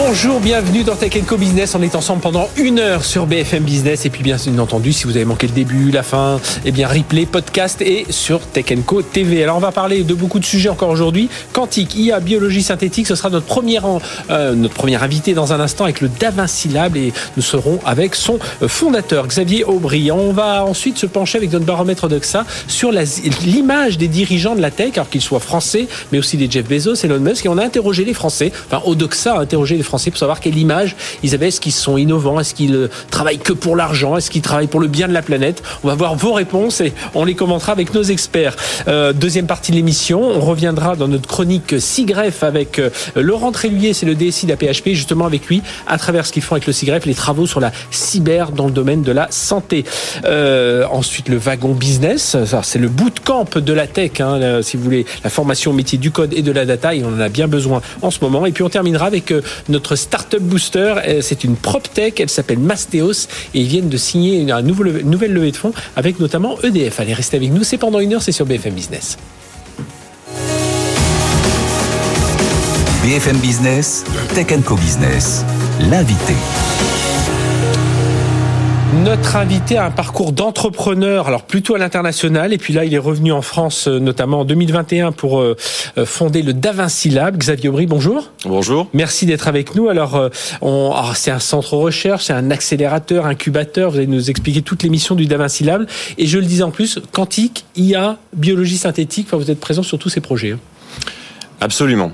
Bonjour, bienvenue dans Tech Co Business. On est ensemble pendant une heure sur BFM Business. Et puis, bien entendu, si vous avez manqué le début, la fin, eh bien, replay, podcast et sur Tech Co TV. Alors, on va parler de beaucoup de sujets encore aujourd'hui. Quantique, IA, biologie synthétique, ce sera notre premier, euh, notre invité dans un instant avec le Davinci Lab et nous serons avec son fondateur, Xavier Aubry. On va ensuite se pencher avec notre baromètre d'Oxa sur l'image des dirigeants de la tech, alors qu'ils soient français, mais aussi des Jeff Bezos, Elon Musk. Et on a interrogé les Français, enfin, Odoxa a interrogé les Français pour savoir quelle image ils avaient. Est-ce qu'ils sont innovants? Est-ce qu'ils euh, travaillent que pour l'argent? Est-ce qu'ils travaillent pour le bien de la planète? On va voir vos réponses et on les commentera avec nos experts. Euh, deuxième partie de l'émission, on reviendra dans notre chronique SIGREF avec euh, Laurent Tréluyer, c'est le DSI de la PHP, justement avec lui, à travers ce qu'ils font avec le SIGREF, les travaux sur la cyber dans le domaine de la santé. ensuite, le wagon business, c'est le bootcamp de la tech, hein, si vous voulez, la formation au métier du code et de la data, et on en a bien besoin en ce moment. Et puis on terminera avec notre Startup Booster. Euh, c'est une PropTech, elle s'appelle Mastéos et ils viennent de signer une, nouvelle levée de fonds avec notamment EDF. Allez, restez avec nous, c'est pendant une heure, c'est sur BFM Business. BFM Business, Tech Co Business, l'invité. Notre invité a un parcours d'entrepreneur, alors plutôt à l'international, et puis là il est revenu en France, euh, notamment en 2021, pour euh, euh, fonder le Davinci Lab. Xavier Aubry, bonjour. Bonjour. Merci d'être avec nous. Alors, on, ah, c'est un centre recherche, c'est un accélérateur, incubateur. Vous allez nous expliquer toutes les missions du Davinci Lab. Et je le disais en plus, quantique, IA, biologie synthétique. Enfin, vous êtes présent sur tous ces projets. Hein. Absolument.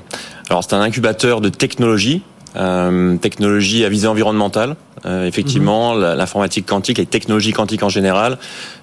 Alors, c'est un incubateur de technologie, euh, technologie à visée environnementale. Euh, effectivement, mhm. l'informatique quantique, les technologies quantiques en général,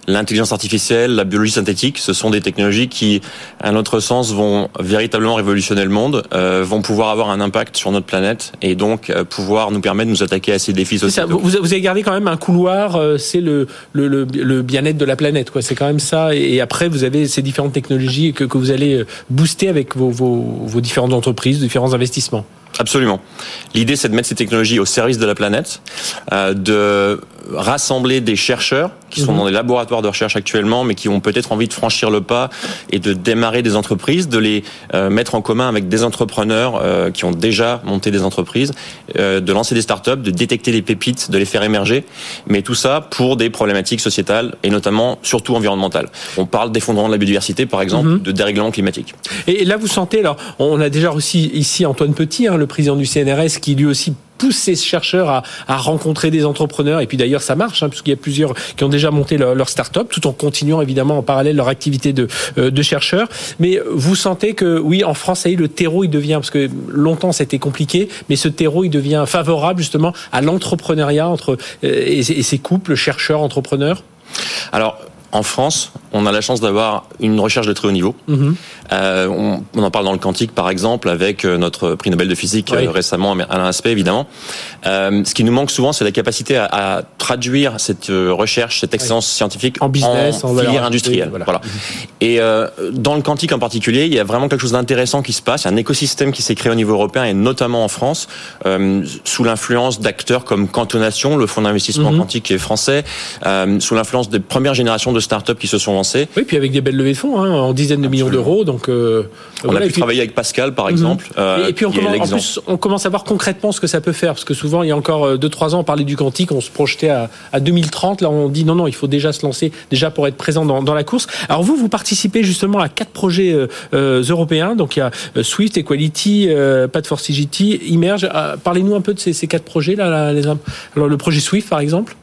l'intelligence artificielle, la biologie synthétique, ce sont des technologies qui, à notre sens, vont véritablement révolutionner le monde, euh, vont pouvoir avoir un impact sur notre planète et donc euh, pouvoir nous permettre de nous attaquer à ces défis sociaux. Vous, vous, avez gardé quand même un couloir, euh, c'est le, le, le, le bien-être de la planète, quoi. C'est quand même ça. Et après, vous avez ces différentes technologies que, que vous allez euh, booster avec vos, vos, vos différentes entreprises, différents investissements. Absolument. L'idée, c'est de mettre ces technologies au service de la planète, euh, de rassembler des chercheurs qui sont mhm. dans des laboratoires de recherche actuellement, mais qui ont peut-être envie de franchir le pas et de démarrer des entreprises, de les euh, mettre en commun avec des entrepreneurs euh, qui ont déjà monté des entreprises, euh, de lancer des startups, de détecter les pépites, de les faire émerger, mais tout ça pour des problématiques sociétales et notamment surtout environnementales. On parle d'effondrement de la biodiversité, par exemple, mhm. de dérèglement climatique. Et là, vous sentez, alors, on a déjà reçu ici Antoine Petit, hein, le président du CNRS, qui lui aussi pousse ces chercheurs à, rencontrer des entrepreneurs. Et puis d'ailleurs, ça marche, hein, puisqu'il y a plusieurs qui ont déjà monté leur, leur start-up, tout en continuant évidemment en parallèle leur activité de, euh, de. Mais vous sentez que, oui, en France, ça y est, le terreau, il devient, parce que longtemps c'était compliqué, mais ce terreau, il devient favorable justement à l'entrepreneuriat entre euh, et, et ces couples chercheurs-entrepreneurs? Alors, en France, on a la chance d'avoir une recherche de très haut niveau. Mhm. Euh, on, on, en parle dans le quantique, par exemple, avec euh, notre prix Nobel de physique euh, récemment, Alain Aspect, évidemment. Euh, ce qui nous manque souvent, c'est la capacité à, à, traduire cette euh, recherche, cette excellence scientifique en business, en, filière industrielle. Voilà. voilà. Et dans le quantique en particulier, il y a vraiment quelque chose d'intéressant qui se passe. Il y a un écosystème qui s'est créé au niveau européen et notamment en France, sous l'influence d'acteurs comme Cantonation, le fonds d'investissement mhm. quantique qui est français, sous l'influence des premières générations de startups qui se sont lancées. Oui, puis avec des belles levées de fonds, hein, en dizaines de millions d'euros. Donc, euh, on voilà, a pu travailler avec Pascal, par mhm. exemple. Euh, et, puis on commence, en plus, on commence à voir concrètement ce que ça peut faire, parce que souvent, il y a encore 2-3 euh, ans, on parlait du quantique, on se projetait à, à, 2030. Là, on dit non, non, il faut déjà se lancer, déjà pour être présent dans, dans la course. Alors vous, vous participez justement à quatre projets euh, européens. Donc il y a Swift, Equality, Path for CGT, Emerge. Parlez-nous un peu de ces, ces quatre projets là. là les... Alors le projet Swift, par exemple.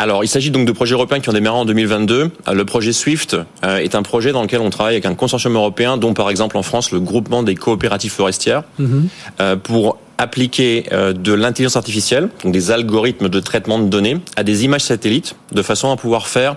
Alors, il s'agit donc de projets européens qui ont démarré en 2022. Euh, le projet SWIFT euh, est un projet dans lequel on travaille avec un consortium européen, dont par exemple en France le groupement des coopératives forestières, mhm. euh, pour appliquer euh, de l'intelligence artificielle, donc des algorithmes de traitement de données, à des images satellites, de façon à pouvoir faire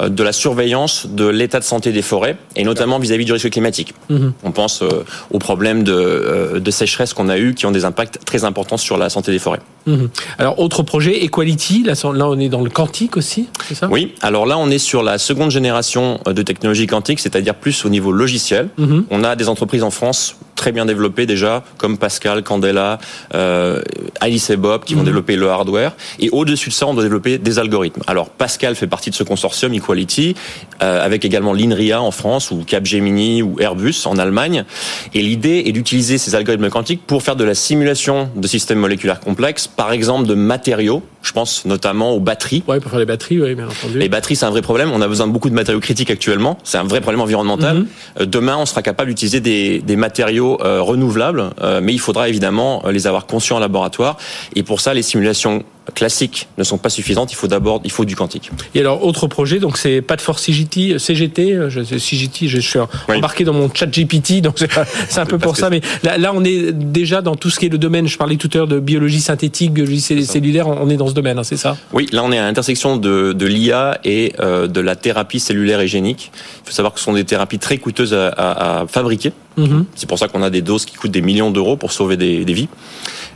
euh, de la surveillance de l'état de santé des forêts, et notamment vis-à-vis du risque climatique. Mhm. On pense aux problèmes de, de sécheresse qu'on a eu, qui ont des impacts très importants sur la santé des forêts. Mhm. Alors, autre projet, Equality, là, là on est dans le quantique aussi, c'est ça? Oui, alors là on est sur la seconde génération de technologie quantique, c'est-à-dire plus au niveau logiciel. Mhm. On a des entreprises en France très bien développées déjà, comme Pascal, Candela, euh, Alice et Bob, qui vont mhm. développer le hardware. Et au-dessus de ça, on doit développer des algorithmes. Alors Pascal fait partie de ce consortium Equality, euh, avec également l'INRIA en France, ou Capgemini, ou Airbus en Allemagne. Et l'idée est d'utiliser ces algorithmes quantiques pour faire de la simulation de systèmes moléculaires complexes, par exemple de matériaux. Je pense notamment aux batteries. Oui, pour faire les batteries, oui, bien entendu. Les batteries, c'est un vrai problème. On a besoin de beaucoup de matériaux critiques actuellement. C'est un vrai problème environnemental. Mhm. Euh, demain, on sera capable d'utiliser des, des matériaux renouvelables, mais il faudra évidemment les avoir conscients en laboratoire. Et pour ça, les simulations classiques ne sont pas suffisantes. Il faut d'abord, il faut du quantique. Et alors, autre projet, donc c'est pas de force CGT, CGT, je, CGT, je suis embarqué dans mon chat GPT, donc c'est un peu pour ça. Mais là, là, on est déjà dans tout ce qui est le domaine. Je parlais tout à l'heure de biologie synthétique, biologie cellulaire. On est dans ce domaine, hein, c'est ça? Oui, là, on est à l'intersection de, de l'IA et euh, de la thérapie cellulaire et génique. Il faut savoir que ce sont des thérapies très coûteuses à, à, fabriquer. Mhm. C'est pour ça qu'on a des doses qui coûtent des millions d'euros pour sauver des, des vies.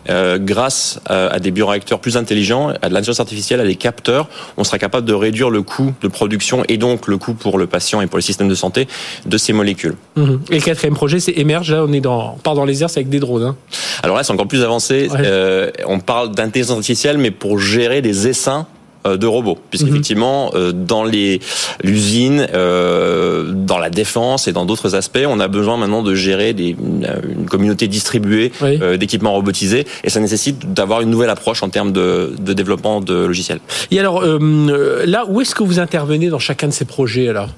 Euh, grâce à, des bioréacteurs plus intelligents, à de l'intelligence artificielle, à des capteurs, on sera capable de réduire le coût de production et donc le coût pour le patient et pour les systèmes de santé de ces molécules. Mhm. Et le quatrième projet, c'est Emerge. Là, on est dans, on part dans les airs, c'est avec des drones. Hein. Alors là, c'est encore plus avancé. Euh, on parle d'intelligence artificielle, mais pour gérer des essaims euh, de robots, puisqu'effectivement, euh, dans les l'usine, euh, dans la défense et dans d'autres aspects, on a besoin maintenant de gérer des, une communauté distribuée d'équipements robotisés, et ça nécessite d'avoir une nouvelle approche en termes de, de développement de logiciels. Et alors, là, où est-ce que vous intervenez dans chacun de ces projets alors?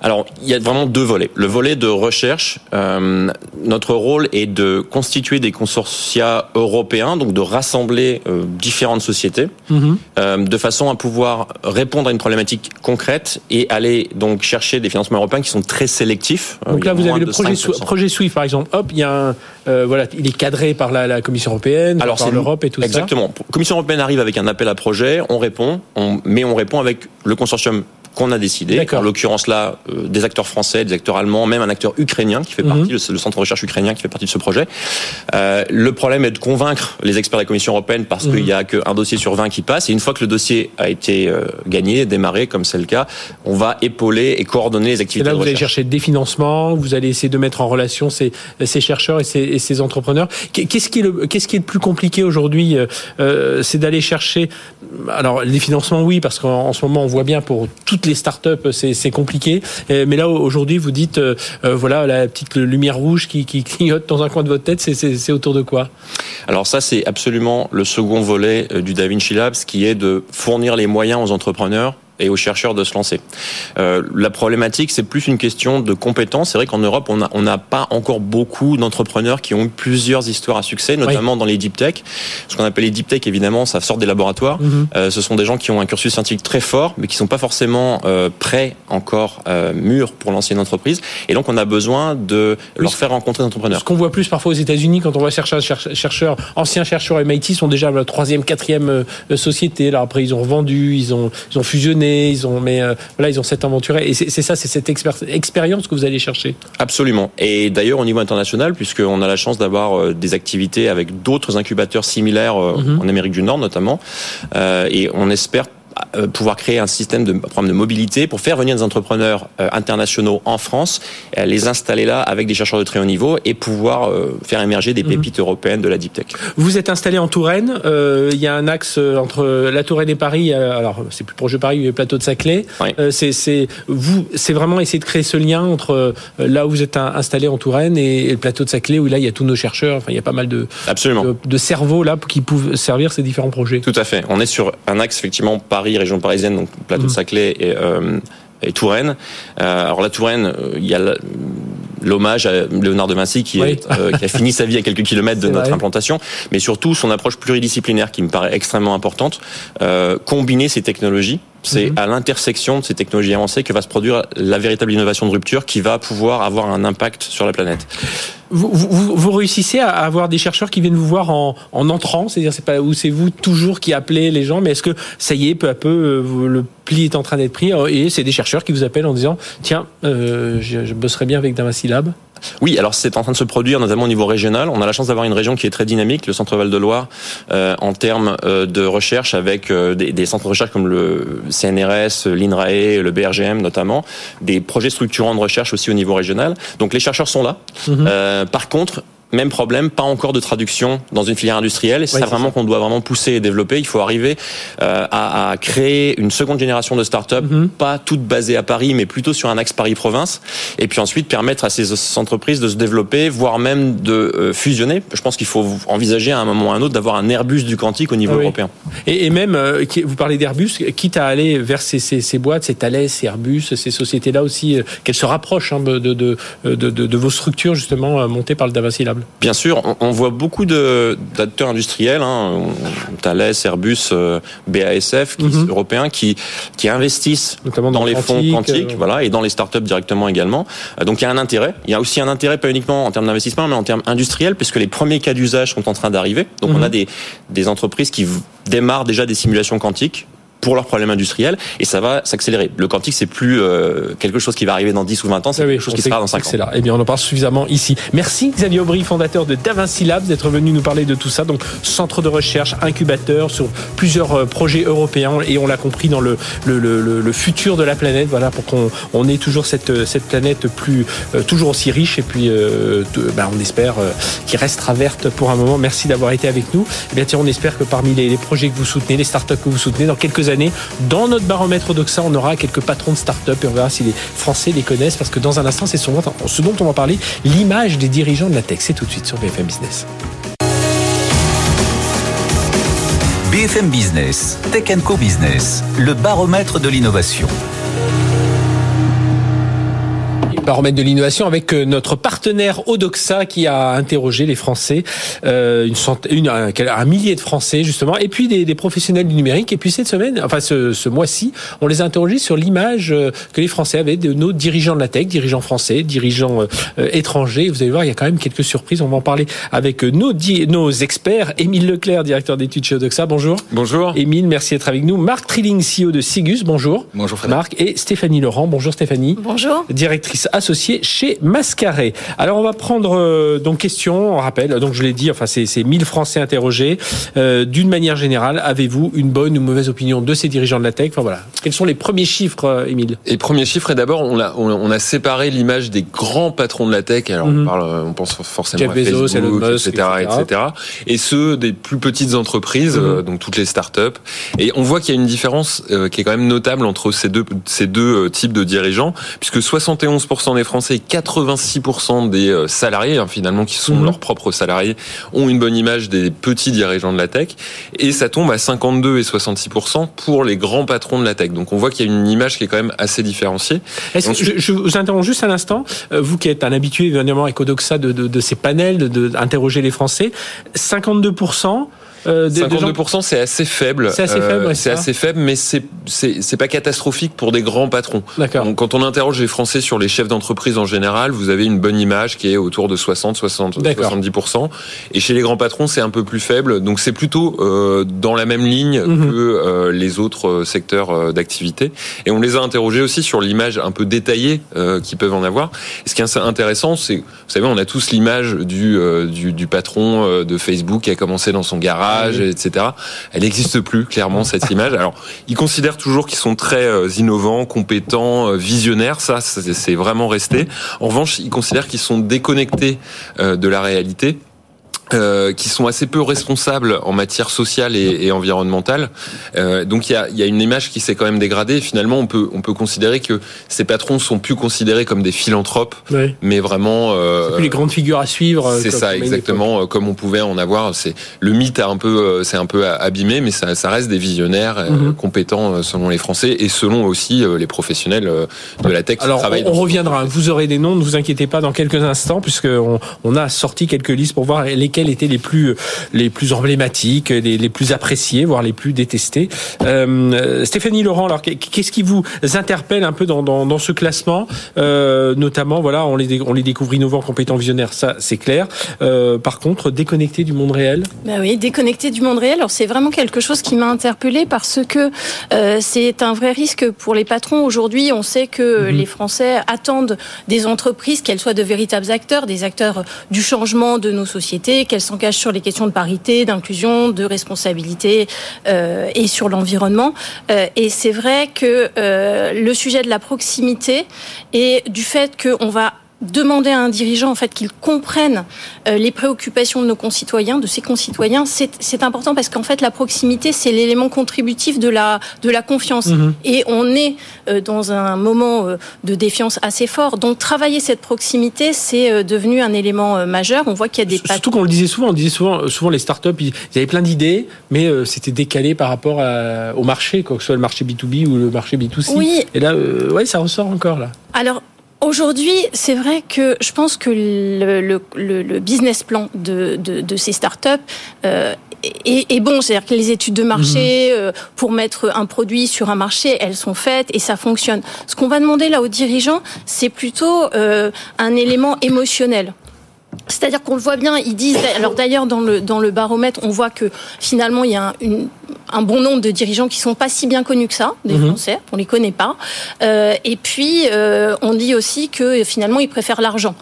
Alors, il y a vraiment deux volets. Le volet de recherche, euh, notre rôle est de constituer des consortia européens, donc de rassembler euh, différentes sociétés, mhm. euh, de façon à pouvoir répondre à une problématique concrète et aller donc chercher des financements européens qui sont très sélectifs. Donc là, vous avez le projet, projet, SWIFT, par exemple. Hop, il y a un, voilà, il est cadré par la, Commission européenne, Alors, par l'Europe et tout ça. Exactement. Commission européenne arrive avec un appel à projet, on répond, on, mais on répond avec le consortium qu'on a décidé. En l'occurrence là, euh, des acteurs français, des acteurs allemands, même un acteur ukrainien qui fait mhm. partie, le, centre de recherche ukrainien qui fait partie de ce projet. Euh, le problème est de convaincre les experts de la Commission européenne parce qu'il mhm. n'y a qu'un dossier sur 20 qui passe. Et une fois que le dossier a été euh, gagné, démarré, comme c'est le cas, on va épauler et coordonner les activités. Et là, vous allez chercher des financements, vous allez essayer de mettre en relation ces, ces chercheurs et ces, et ces entrepreneurs. Qu'est-ce qui est le, qu'est-ce qui est le plus compliqué aujourd'hui euh, C'est d'aller chercher. Alors les financements, oui, parce qu'en ce moment, on voit bien pour toutes les startups, c'est compliqué. Mais là, aujourd'hui, vous dites, euh, euh, voilà, la petite lumière rouge qui, qui clignote dans un coin de votre tête, c'est autour de quoi? Alors ça, c'est absolument le second volet euh, du DaVinci Labs, qui est de fournir les moyens aux entrepreneurs et aux chercheurs de se lancer. Euh, la problématique, c'est plus une question de compétences. C'est vrai qu'en Europe, on n'a pas encore beaucoup d'entrepreneurs qui ont eu plusieurs histoires à succès, notamment dans les deep tech. Ce qu'on appelle les deep tech, évidemment, ça sort des laboratoires. Mhm. euh, ce sont des gens qui ont un cursus scientifique très fort, mais qui sont pas forcément euh, prêts encore, euh, mûrs pour lancer une entreprise. Et donc, on a besoin de leur faire rencontrer des entrepreneurs. Ce qu'on voit plus parfois aux États-Unis, quand on voit chercheurs, chercheurs, anciens chercheurs MIT, sont déjà la troisième, quatrième euh, société. Alors après, ils ont revendu, ils ont, ils ont fusionné ils ont, mais euh, voilà, ils ont cette aventure. Et c'est ça, c'est cette expérience que vous allez chercher. Absolument. Et d'ailleurs, au niveau international, puisqu'on a la chance d'avoir euh, des activités avec d'autres incubateurs similaires euh, mhm. en Amérique du Nord notamment, et on espère pouvoir créer un système de programme de mobilité pour faire venir des entrepreneurs euh, internationaux en France, euh, les installer là avec des chercheurs de très haut niveau et pouvoir faire émerger des mhm. pépites européennes de la deep tech. Vous êtes installé en Touraine. il y a un axe entre la Touraine et Paris. alors c'est plus proche de Paris, le plateau de Saclay. c'est vous, c'est vraiment essayer de créer ce lien entre là où vous êtes installé en Touraine et, le plateau de Saclay où là il y a tous nos chercheurs. Enfin il y a pas mal de Absolument. de, de cerveaux là qui peuvent servir ces différents projets. Tout à fait. On est sur un axe effectivement Paris région parisienne, donc plateau de mhm. Saclay et, euh, et Touraine. Euh, alors la Touraine, euh, il y a l'hommage à Léonard de Vinci qui, est, qui, a fini sa vie à quelques kilomètres de notre implantation, mais surtout son approche pluridisciplinaire qui me paraît extrêmement importante. combiner ces technologies, c'est mhm. à l'intersection de ces technologies avancées que va se produire la véritable innovation de rupture qui va pouvoir avoir un impact sur la planète. Vous, vous, réussissez à avoir des chercheurs qui viennent vous voir en, en entrant, c'est-à-dire c'est pas où c'est vous toujours qui appelez les gens, mais est-ce que ça y est, peu à peu, euh, le pli est en train d'être pris et c'est des chercheurs qui vous appellent en disant tiens, euh, je, je bosserai bien avec Damasilab oui, alors c'est en train de se produire, notamment au niveau régional. On a la chance d'avoir une région qui est très dynamique, le Centre Val de Loire, euh, en termes euh, de recherche, avec euh, des, des, centres de recherche comme le CNRS, l'INRAE, le BRGM notamment, des projets structurants de recherche aussi au niveau régional. Donc les chercheurs sont là. Mhm. par contre, même problème, pas encore de traduction dans une filière industrielle. Et c'est ça vraiment qu'on doit vraiment pousser et développer. Il faut arriver euh, à, à, créer une seconde génération de start-up, mhm. pas toutes basées à Paris, mais plutôt sur un axe Paris-Province. Et puis ensuite permettre à ces entreprises de se développer, voire même de euh, fusionner. Je pense qu'il faut envisager à un moment ou à un autre d'avoir un Airbus du quantique au niveau européen. Et, et même, euh, vous parlez d'Airbus, quitte à aller vers ces, ces, ces boîtes, ces Thales, ces Airbus, ces sociétés-là aussi, euh, qu'elles se rapprochent hein, de, de, de, de, vos structures justement montées par le Davinci Bien sûr, on, voit beaucoup d'acteurs industriels, hein, Thales, Airbus, euh, BASF, qui, mhm. européens, qui, qui investissent Notamment dans, les fonds quantiques, euh, voilà, et dans les startups directement également. Euh, donc il y a un intérêt. Il y a aussi un intérêt pas uniquement en termes d'investissement, mais en termes industriels, puisque les premiers cas d'usage sont en train d'arriver. Donc on mhm. a des, des entreprises qui démarrent déjà des simulations quantiques pour leurs problèmes industriels et ça va s'accélérer. Le quantique, c'est plus euh, quelque chose qui va arriver dans 10 ou 20 ans, c'est quelque chose qui sera dans 5 ans. Là. Eh bien, on en parle suffisamment ici. Merci Xavier Aubry, fondateur de Davinci Labs, d'être venu nous parler de tout ça. Donc, centre de recherche, incubateur sur plusieurs euh, projets européens et on l'a compris dans le, le, le, le, futur de la planète. Voilà, pour qu'on on ait toujours cette, euh, cette planète plus, toujours aussi riche et puis euh, ben, on espère euh, qu'il restera verte pour un moment. Merci d'avoir été avec nous. Eh bien, tiens, on espère que parmi les, les projets que vous soutenez, les startups que vous soutenez, dans quelques dans notre baromètre Odoxa, on aura quelques patrons de start-up et on verra si les Français les connaissent parce que dans un instant, c'est ce dont on va parler, l'image des dirigeants de la tech. C'est tout de suite sur BFM Business. BFM Business, Tech Co Business, le baromètre de l'innovation baromètre de l'innovation avec euh, notre partenaire Odoxa qui a interrogé les Français, euh, une, centaine, un, millier de Français justement, et puis des, professionnels du numérique. Et puis cette semaine, enfin ce, ce mois-ci, on les a interrogés sur l'image euh, que les Français avaient de nos dirigeants de la tech, dirigeants français, dirigeants étrangers. Vous allez voir, il y a quand même quelques surprises. On va en parler avec nos, nos experts. Émile Leclerc, directeur d'études chez Odoxa. Bonjour. Bonjour. Émile, merci d'être avec nous. Marc Trilling, CEO de Sigus. Bonjour. Bonjour Marc. Et Stéphanie Laurent. Bonjour Stéphanie. Bonjour. Directrice associé chez Mascaré. Alors on va prendre euh, donc question, on rappelle, donc je l'ai dit, enfin c'est 1000 Français interrogés. Euh, D'une manière générale, avez-vous une bonne ou mauvaise opinion de ces dirigeants de la tech? Enfin voilà, quels sont les premiers chiffres, euh, Émile? Les premiers chiffres, et d'abord on a, on a séparé l'image des grands patrons de la tech. Alors on mhm. parle, on pense forcément à Facebook, etc., etc., etc., et ceux des plus petites entreprises, mhm. donc toutes les startups. Et on voit qu'il y a une différence qui est quand même notable entre ces deux ces deux types de dirigeants, puisque 71% des Français 86% des salariés, hein, finalement, qui sont mhm. leurs propres salariés, ont une bonne image des petits dirigeants de la tech. Et ça tombe à 52 et 66% pour les grands patrons de la tech. Donc on voit qu'il y a une image qui est quand même assez différenciée. Je, vous interromps juste un instant. Euh, vous qui êtes un habitué, évidemment, avec Odoxa, de, de, de ces panels, d'interroger de, les Français, 52%. 52%, euh, c'est assez faible. C'est assez faible. c'est assez faible, mais c'est c'est pas catastrophique pour des grands patrons. D'accord. Quand on interroge les Français sur les chefs d'entreprise en général, vous avez une bonne image qui est autour de 60, 60, 70%. Et chez les grands patrons, c'est un peu plus faible. Donc c'est plutôt euh, dans la même ligne mhm. que euh, les autres euh, secteurs euh, d'activité. Et on les a interrogés aussi sur l'image un peu détaillée euh, qu'ils peuvent en avoir. Et ce qui est intéressant, c'est, vous savez, on a tous l'image du, du, du patron de Facebook qui a commencé dans son garage etc. Elle n'existe plus clairement cette image. Alors, ils considèrent toujours qu'ils sont très euh, innovants, compétents, euh, visionnaires. Ça, c'est vraiment resté. En revanche, ils considèrent qu'ils sont déconnectés euh, de la réalité euh, qui sont assez peu responsables en matière sociale et, et environnementale. Euh, donc il y a, y a, une image qui s'est quand même dégradée. finalement, on peut on peut considérer que ces patrons sont plus considérés comme des philanthropes, mais vraiment. Euh, c'est plus les grandes figures à suivre. C'est ça, exactement. Euh, comme on pouvait en avoir. C'est le mythe a un peu, euh, c'est un peu abîmé, mais ça, ça reste des visionnaires mhm. compétents selon les Français et selon aussi les professionnels de la tech. Alors, on, on reviendra. Vous aurez des noms. Ne vous inquiétez pas dans quelques instants, puisque on, on a sorti quelques listes pour voir les lesquels étaient les plus les plus emblématiques, les, les plus appréciés, voire les plus détestés. Euh, Stéphanie Laurent, alors qu'est-ce qui vous interpelle un peu dans, dans, dans ce classement, euh, notamment voilà, on les on les découvre innovants, compétents, visionnaires, ça c'est clair. Euh, par contre, déconnectés du monde réel? Ben oui, déconnectés du monde réel. Alors c'est vraiment quelque chose qui m'a interpellé parce que c'est un vrai risque pour les patrons. Aujourd'hui, on sait que mhm. les Français attendent des entreprises qu'elles soient de véritables acteurs, des acteurs du changement de nos sociétés, qu'elles s'engagent sur les questions de parité, d'inclusion, de responsabilité euh, et sur l'environnement. Euh, et c'est vrai que euh, le sujet de la proximité et du fait qu'on va demander à un dirigeant en fait qu'il comprenne euh, les préoccupations de nos concitoyens, de ses concitoyens, c'est important parce qu'en fait la proximité c'est l'élément contributif de la de la confiance mhm. et on est euh, dans un moment euh, de défiance assez fort. Donc travailler cette proximité c'est devenu un élément majeur. On voit qu'il y a des surtout qu'on le disait souvent, on disait souvent souvent les startups ils, ils avaient plein d'idées mais c'était décalé par rapport au marché, quoi que ce soit le marché B2B ou le marché B2C. Oui. Et là ouais ça ressort encore là. Alors Aujourd'hui, c'est vrai que je pense que le, le, le business plan de, de, de ces startups euh, est, est, bon. C'est-à-dire que les études de marché mhm. euh, pour mettre un produit sur un marché, elles sont faites et ça fonctionne. Ce qu'on va demander là aux dirigeants, c'est plutôt euh, un élément émotionnel. C'est-à-dire qu'on le voit bien, ils disent. Alors d'ailleurs, dans le dans le baromètre, on voit que finalement il y a une, un bon nombre de dirigeants qui sont pas si bien connus que ça, des mhm. Français, on les connaît pas. Euh, et puis euh, on dit aussi que finalement ils préfèrent l'argent.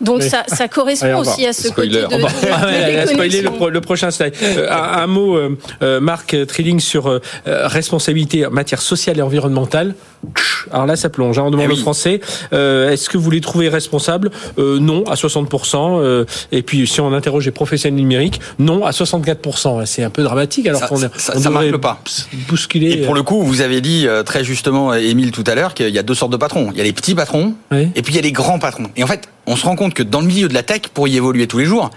Donc ça, ça, correspond aussi à ce côté de, de, de spoiler le, le, prochain slide. Euh, un, un, mot, euh, euh, Marc Trilling, sur euh, responsabilité en matière sociale et environnementale. Alors là, ça plonge. Hein, on demande eh aux Français est-ce que vous les trouvez responsables? Non, à 60%. Et puis si on interroge les professionnels numériques, non, à 64%. C'est un peu dramatique alors qu'on ça, ça marque pas. Bousculer. Et pour le coup, vous avez dit très justement, Émile tout à l'heure, qu'il y a deux sortes de patrons. Il y a les petits patrons et puis il y a les grands patrons. Et en fait, on se rend compte que dans le milieu de la tech, pour y évoluer tous les jours,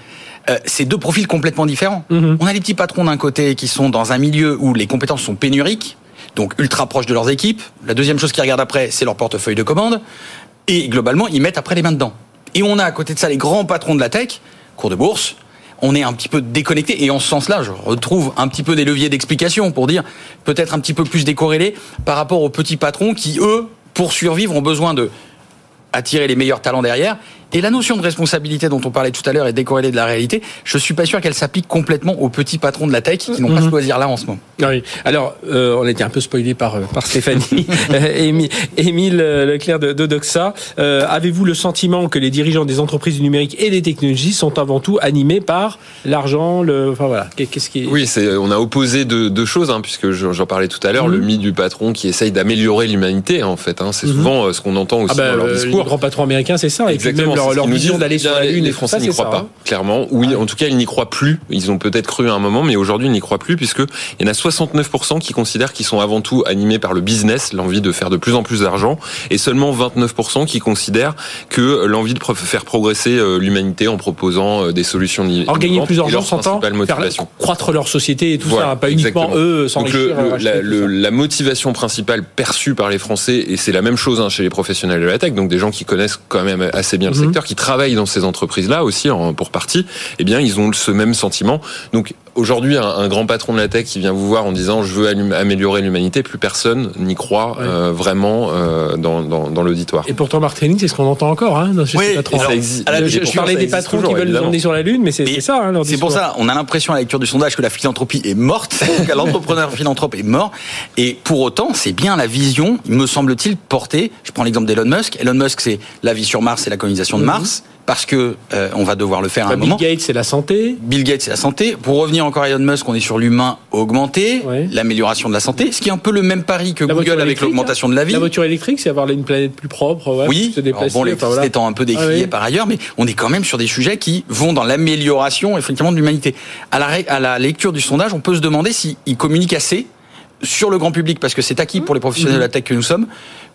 euh, c'est deux profils complètement différents. Mhm. On a les petits patrons d'un côté qui sont dans un milieu où les compétences sont pénuriques, donc ultra proches de leurs équipes. La deuxième chose qu'ils regardent après, c'est leur portefeuille de commandes. Et globalement, ils mettent après les mains dedans. Et on a à côté de ça les grands patrons de la tech, cours de bourse. On est un petit peu déconnecté et en ce sens-là, je retrouve un petit peu des leviers d'explication pour dire peut-être un petit peu plus décorrélé par rapport aux petits patrons qui, eux, pour survivre, ont besoin de attirer les meilleurs talents derrière et la notion de responsabilité dont on parlait tout à l'heure est décorrélée de la réalité. Je suis pas sûr qu'elle s'applique complètement aux petits patrons de la tech qui n'ont pas ce mhm. loisir-là en ce moment. Ah oui. Alors, euh, on a été un peu spoilé par, euh, par Stéphanie. Euh, Émile Leclerc de, de Doxa, euh, avez-vous le sentiment que les dirigeants des entreprises du numérique et des technologies sont avant tout animés par l'argent le... Enfin voilà, qu'est-ce qui Oui, c'est, on a opposé deux, deux choses, hein, puisque j'en parlais tout à l'heure, le mhm. mythe du patron qui essaye d'améliorer l'humanité, en fait. Hein, c'est mhm. souvent ce qu'on entend aussi ah bah, dans leur discours. Les grands patrons américains, c'est ça. Exactement leur, vision d'aller sur la Lune. Les Français n'y croient pas, clairement. Oui, en tout cas, ils n'y croient plus. Ils ont peut-être cru à un moment, mais aujourd'hui, ils n'y croient plus, puisque il y en a 69% qui considèrent qu'ils sont avant tout animés par le business, l'envie de faire de plus en plus d'argent, et seulement 29% qui considèrent que l'envie de faire progresser euh, l'humanité en proposant euh, des solutions Alors, gagner plus d'argent, s'entend croître leur société et tout ça, pas uniquement eux s'enrichir. La, la motivation principale perçue par les Français, et c'est la même chose hein, chez les professionnels de la tech, donc des gens qui connaissent quand même assez bien le qui travaillent dans ces entreprises-là aussi, pour partie, eh bien, ils ont ce même sentiment. Aujourd'hui, un, grand patron de la tech qui vient vous voir en disant je veux améliorer l'humanité, plus personne n'y croit euh, vraiment euh, dans, dans, dans l'auditoire. Et pourtant, Martin, c'est ce qu'on entend encore hein, dans oui, patrons. Ça existe, je, parlais des patrons qui veulent nous emmener sur la Lune, mais c'est ça. Hein, c'est pour ça, on a l'impression à la lecture du sondage que la philanthropie est morte, que l'entrepreneur philanthrope est mort. Et pour autant, c'est bien la vision, me semble-t-il, portée. Je prends l'exemple d'Elon Musk. Elon Musk, c'est la vie sur Mars et la colonisation de mhm. Mars parce que euh, on va devoir le faire à un Bill moment. Bill Gates, c'est la santé. Bill Gates, c'est la santé. Pour revenir encore à Elon Musk, on est sur l'humain augmenté, l'amélioration de la santé, ce qui est un peu le même pari que Google avec l'augmentation de la vie. La voiture électrique, c'est avoir une planète plus propre. oui, se déplacer, bon, l'électricité étant un peu décriée ah par ailleurs, mais on est quand même sur des sujets qui vont dans l'amélioration effectivement de l'humanité. À la, à la lecture du sondage, on peut se demander s'il communique assez sur le grand public, parce que c'est acquis pour les professionnels de la tech que nous sommes,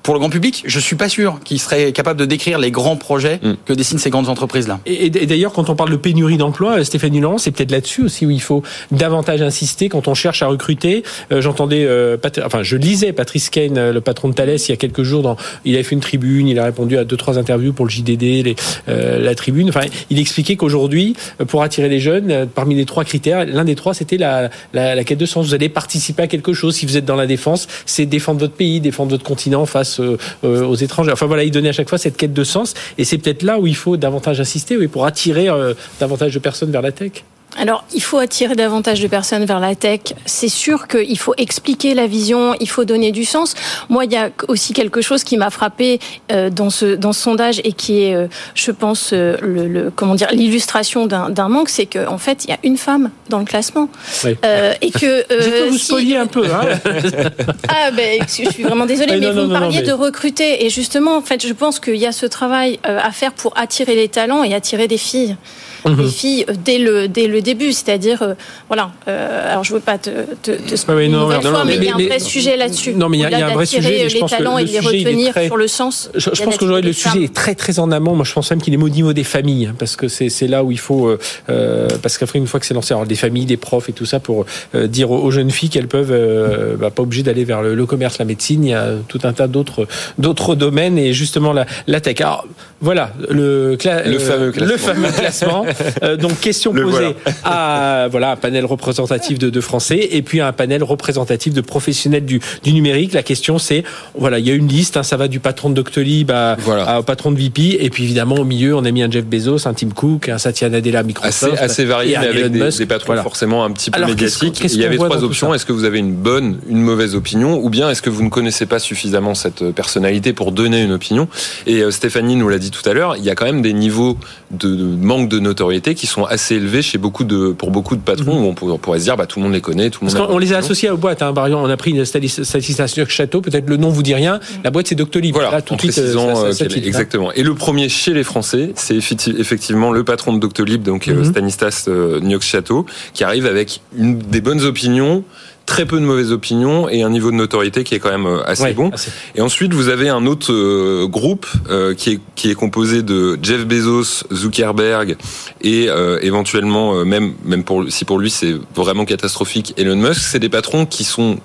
pour le grand public, je suis pas sûr qu'il serait capable de décrire les grands projets mm. que dessinent ces grandes entreprises-là. Et, d'ailleurs, quand on parle de pénurie d'emploi, euh, Stéphanie Laurent, c'est peut-être là-dessus aussi où il faut davantage insister quand on cherche à recruter. Euh, j'entendais, euh, enfin, je lisais Patrice Kane, le patron de Thales, il y a quelques jours. Dans, il avait fait une tribune, il a répondu à deux trois interviews pour le JDD, les, la tribune. Enfin, il expliquait qu'aujourd'hui, pour attirer les jeunes, parmi les trois critères, l'un des trois, c'était la, la, la quête de sens. Vous allez participer à quelque chose. Si vous êtes dans la défense, c'est défendre votre pays, défendre votre continent face euh, euh, aux étrangers. Enfin voilà, il donnait à chaque fois cette quête de sens. Et c'est peut-être là où il faut davantage insister, oui, pour attirer euh, davantage de personnes vers la tech. Alors, il faut attirer davantage de personnes vers la tech. C'est sûr qu'il faut expliquer la vision, il faut donner du sens. Moi, il y a aussi quelque chose qui m'a frappé euh, dans ce dans ce sondage et qui est, euh, je pense, euh, le, comment dire, l'illustration d'un manque, c'est qu'en en fait, il y a une femme dans le classement oui. et que je peux vous si... un peu. Hein ah ben, je suis vraiment désolée, mais vous me parliez de recruter et justement, en fait, je pense qu'il y a ce travail à faire pour attirer les talents et attirer des filles les mhm. filles euh, dès le, dès le début. C'est-à-dire, euh, voilà, euh, alors je ne veux pas te, te, te oui, non, non, fois, mais, il y a un vrai sujet là-dessus. Non, mais il y a, y a un vrai sujet. les talents et les retenir sur le sens. Je, je pense qu'aujourd'hui, le sujet est très, très en amont. Moi, je pense même qu'il est au niveau des familles, hein, parce que c'est là où il faut, euh, parce qu'après, une fois que c'est lancé, alors des familles, des profs et tout ça, pour dire aux, jeunes filles qu'elles peuvent, bah, pas obligées d'aller vers le, commerce, la médecine, il y a tout un tas d'autres d'autres domaines et justement la, la tech. Alors, voilà, le, le, fameux classement. Le fameux classement. Euh, donc question posée à voilà un panel représentatif de, de, Français et puis un panel représentatif de professionnels du, du numérique. La question c'est voilà il y a une liste, hein, ça va du patron de Doctolib à, au patron de VP et puis évidemment au milieu on a mis un Jeff Bezos, un Tim Cook, un Satya Nadella Microsoft, assez, assez varié mais avec des, des, patrons forcément un petit peu médiatiques. il y avait trois options. Est-ce que vous avez une bonne, une mauvaise opinion ou bien est-ce que vous ne connaissez pas suffisamment cette personnalité pour donner une opinion? Et euh, Stéphanie nous l'a dit tout à l'heure, il y a quand même des niveaux de, de manque de notoriété qui sont assez élevés chez beaucoup de, pour beaucoup de patrons, mhm. où on pourrait se dire, bah, tout le monde les connaît, tout le monde. on les a associés aux boîtes, hein. Par exemple, on a pris une statistique Château, peut-être le nom vous dit rien. La boîte, c'est Doctolib. Voilà, tout de suite, euh, exactement. Et le premier chez les Français, c'est effectivement le patron de Doctolib, donc euh, mhm. Stanislas euh, Niox Château, qui arrive avec une, des bonnes opinions très peu de mauvaises opinions et un niveau de notoriété qui est quand même euh, assez bon. Et ensuite, vous avez un autre euh, groupe euh, qui, est, qui est composé de Jeff Bezos, Zuckerberg et éventuellement même même pour si pour lui c'est vraiment catastrophique Elon Musk. C'est des patrons qui sont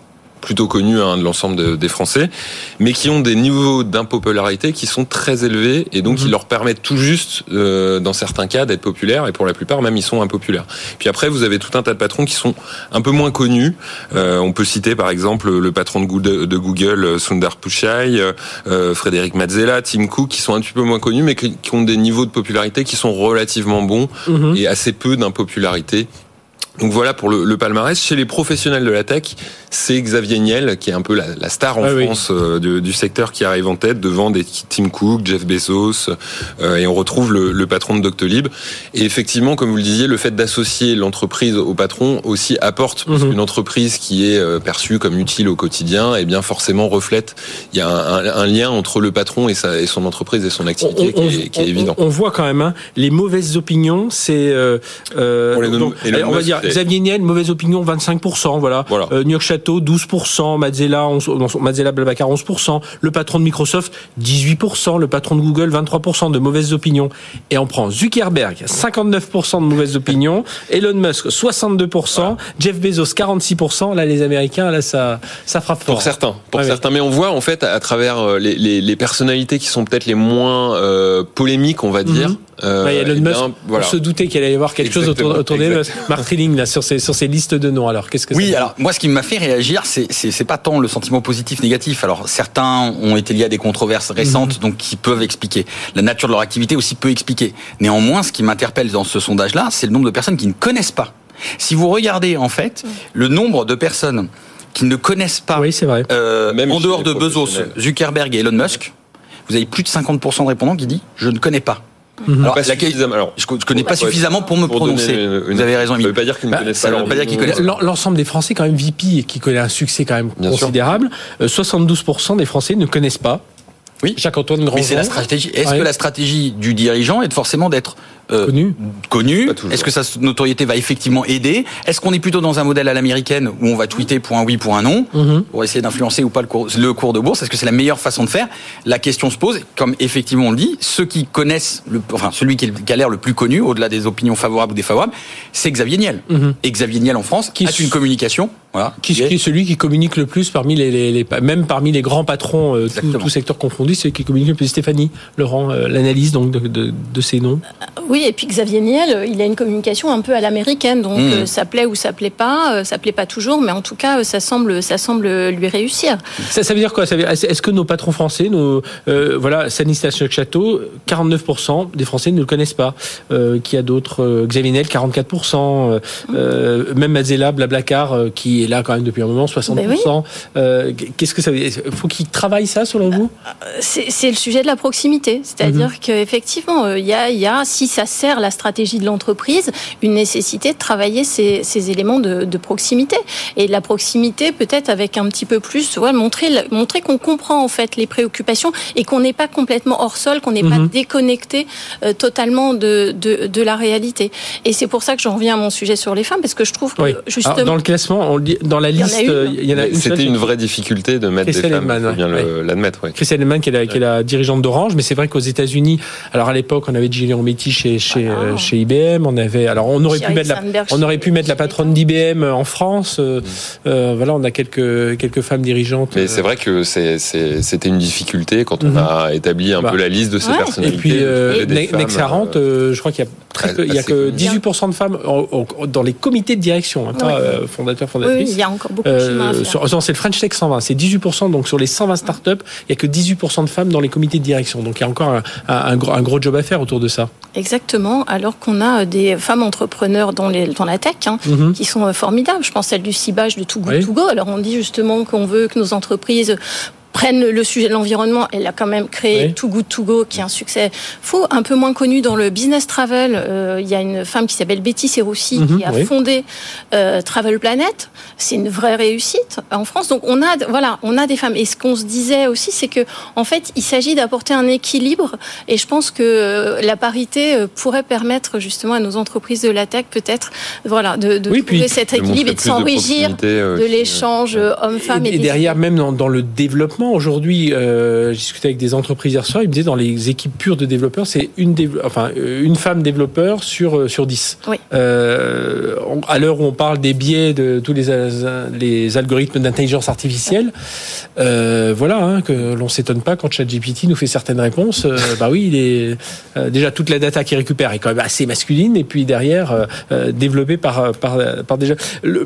plutôt connus hein, de l'ensemble des Français, mais qui ont des niveaux d'impopularité qui sont très élevés et donc qui mhm. leur permettent tout juste, euh, dans certains cas, d'être populaires et pour la plupart même ils sont impopulaires. Puis après vous avez tout un tas de patrons qui sont un peu moins connus. Euh, on peut citer par exemple le patron de Google, Sundar Pichai, euh, Frédéric Mazzella, Tim Cook, qui sont un petit peu moins connus mais qui ont des niveaux de popularité qui sont relativement bons mhm. et assez peu d'impopularité donc voilà pour le, le, palmarès. Chez les professionnels de la tech, c'est Xavier Niel qui est un peu la, la star en France euh, du, secteur qui arrive en tête devant des Tim Cook, Jeff Bezos euh, et on retrouve le, le, patron de Doctolib. Et effectivement, comme vous le disiez, le fait d'associer l'entreprise au patron aussi apporte parce qu'une entreprise qui est euh, perçue comme utile au quotidien, et eh bien forcément reflète. Il y a un, un, lien entre le patron et, sa, et, son entreprise et son activité qui, est, qui, est, évident. On, voit quand même hein, les mauvaises opinions. C'est euh, on, va dire Xavier Niel, mauvaise opinion, 25%, voilà. voilà. Euh, New York Château, 12%, Mazzella, 11, Mazzella Blablacar, 11%, le patron de Microsoft, 18%, le patron de Google, 23% de mauvaises opinions. Et on prend Zuckerberg, 59% de mauvaises opinions, Elon Musk, 62%, Jeff Bezos, 46%. Là, les Américains, là, ça, ça frappe fort. Pour certains, pour certains. Mais on voit, en fait, à travers euh, les, les, les personnalités qui sont peut-être les moins euh, polémiques, on va dire, mhm. Euh, Elon Musk, on se doutait qu'il allait y avoir quelque chose autour, autour des Mark Trilling, là, sur ces, sur ces listes de noms. Alors, qu'est-ce que Oui, alors, moi, ce qui m'a fait réagir, c'est, c'est, pas tant le sentiment positif, négatif. Alors, certains ont été liés à des controverses récentes, mhm. donc, qui peuvent expliquer. La nature de leur activité aussi peut expliquer. Néanmoins, ce qui m'interpelle dans ce sondage-là, c'est le nombre de personnes qui ne connaissent pas. Si vous regardez, en fait, le nombre de personnes qui ne connaissent pas, oui, c'est vrai. Euh, Même en dehors de Bezos, Zuckerberg et Elon Musk, vous avez plus de 50% de répondants qui disent je ne connais pas. Mhm. Alors, alors, je connais pas suffisamment pour me prononcer. Vous avez raison. Ça ne veut pas dire qu'ils ne bah, pas. connaissent. L'ensemble des Français, quand même, VP, qui connaît un succès quand même considérable. 72% euh, des Français ne connaissent pas Oui. Jacques-Antoine Grandjean. Mais c'est la stratégie. Est-ce que la stratégie du dirigeant est forcément d'être euh, connu. connu. Est-ce que sa notoriété va effectivement aider Est-ce qu'on est plutôt dans un modèle à l'américaine où on va tweeter pour un oui, pour un non, mhm. pour essayer d'influencer ou pas le cours, le cours de bourse Est-ce que c'est la meilleure façon de faire La question se pose, comme effectivement on le dit, ceux qui connaissent, le, enfin celui qui, a l'air le plus connu, au-delà des opinions favorables ou défavorables, c'est Xavier Niel. Mhm. Et Xavier Niel en France qui a une communication. Voilà, qui, est... celui qui communique le plus parmi les, même parmi les grands patrons, euh, tout, secteur confondu, c'est qui communique le plus. Stéphanie Laurent, euh, l'analyse donc de, de ces noms. Oui, et puis Xavier Niel il a une communication un peu à l'américaine, donc hmm. euh, ça plaît ou ça plaît pas, euh, ça plaît pas toujours, mais en tout cas, euh, ça semble, ça semble lui réussir. Ça, veut dire quoi? Est-ce que nos patrons français, nos, voilà, Stanislas Château, 49% des Français ne le connaissent pas. qui a d'autres? Xavier Niel, 44%. même Mazella, Blablacar, qui est là quand même depuis un moment, 60%. Ben qu'est-ce que ça veut dire? Faut qu'il travaille ça, selon vous? C'est le sujet de la proximité, c'est-à-dire mhm. qu'effectivement, il y a, y a, si ça sert la stratégie de l'entreprise une nécessité de travailler ces, éléments de, proximité. Et la proximité, peut-être avec un petit peu plus, ouais, montrer, montrer qu'on comprend en fait les préoccupations et qu'on n'est pas complètement hors sol, qu'on n'est pas mhm. déconnecté euh, totalement de, de, la réalité. Et c'est pour ça que j'en reviens à mon sujet sur les femmes, parce que je trouve que justement... dans le classement, on dans la liste, il y en a une. C'était une vraie difficulté de mettre des femmes, il faut bien l'admettre. Ouais. Christelle Lehmann, qui est la, dirigeante d'Orange, mais c'est vrai qu'aux États-Unis, alors à l'époque, on avait Gillian Métis chez, chez, euh, chez IBM, on avait, alors on aurait pu mettre la, on aurait pu mettre la patronne d'IBM en France. Euh, euh, voilà, on a quelques quelques femmes dirigeantes. Mais c'est vrai que c'était une difficulté quand on mhm. a établi un bah. peu la liste de ces personnalités. Et puis euh, Next 40, je crois qu'il y a très peu, il y a que 18% de femmes dans les comités de direction, hein, pas fondateurs fondatrices. il y a encore beaucoup de chemin C'est le French Tech 120, c'est 18% donc sur les 120 startups, il y a que 18% de femmes dans les comités de direction. Donc il y a encore un, un, un gros job à faire autour de ça. Exactement, alors qu'on a des femmes entrepreneurs dans, les, dans la tech hein, mhm. qui sont formidables. Je pense à celle du cibage de Too Good To Go. Alors on dit justement qu'on veut que nos entreprises prennent le sujet de l'environnement. Elle a quand même créé Too Good To Go, qui est un succès fou, un peu moins connu dans le business travel. Euh, il y a une femme qui s'appelle Betty Serroussi mhm, qui a fondé euh, Travel Planet. C'est une vraie réussite en France. Donc on a, voilà, on a des femmes. Et ce qu'on se disait aussi, c'est que en fait, il s'agit d'apporter un équilibre. Et je pense que euh, la parité pourrait permettre justement à nos entreprises de la tech, peut-être, voilà, de, de trouver cet équilibre et de s'enrichir de, l'échange homme-femme. Et, et, derrière, même dans, dans le développement aujourd'hui, euh, j'ai discuté avec des entreprises hier soir, ils me disaient dans les équipes pures de développeurs, c'est une, enfin, euh, une femme développeur sur, euh, sur 10. Oui. Euh, à l'heure où on parle des biais de tous les, les algorithmes d'intelligence artificielle, euh, voilà, hein, que l'on s'étonne pas quand ChatGPT nous fait certaines réponses. bah oui, il est déjà toute la data qu'il récupère est quand même assez masculine, et puis derrière développée par, par, par déjà. Le,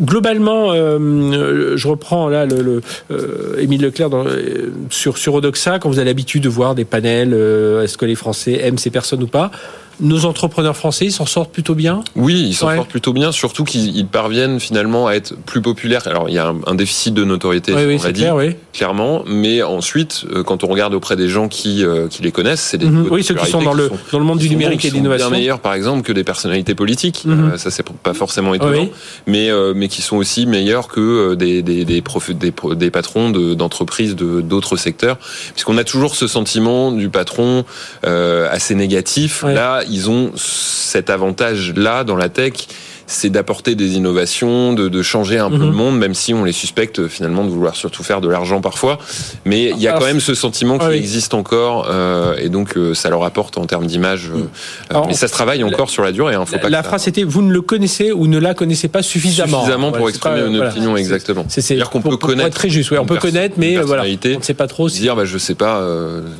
globalement, je reprends là le, le Leclerc dans, euh, sur, Odoxa, quand vous avez l'habitude de voir des panels, euh, est-ce que les Français aiment ces personnes ou pas? Nos entrepreneurs français s'en sortent plutôt bien Oui, ils s'en sortent plutôt bien, surtout qu'ils parviennent finalement à être plus populaires. Alors il y a un, déficit de notoriété, oui, on dit, clairement, mais ensuite, euh, quand on regarde auprès des gens qui, euh, qui les connaissent, c'est des mhm. oui, ceux qui sont dans le dans le monde du numérique et de l'innovation, bien meilleurs par exemple que des personnalités politiques. Mhm. Euh, ça c'est pas forcément étonnant, mais mais qui sont aussi meilleurs que des des des, des, des patrons d'entreprises de, d'autres secteurs, puisqu'on a toujours ce sentiment du patron assez négatif. Là ils ont cet avantage-là dans la tech c'est d'apporter des innovations, de, de, changer un peu le mhm. monde, même si on les suspecte euh, finalement de vouloir surtout faire de l'argent parfois. Mais il y a quand même ce sentiment qui existe encore, euh, et donc euh, ça leur apporte en termes d'image. Euh, mais ça se travaille encore sur la durée. Hein, faut pas la phrase c'était vous ne le connaissez ou ne la connaissez pas suffisamment. Suffisamment pour exprimer une opinion exactement. C'est-à-dire qu'on peut connaître. Être très juste, ouais, on peut connaître, mais voilà, on ne sait pas trop. Si... Dire, bah, je sais pas.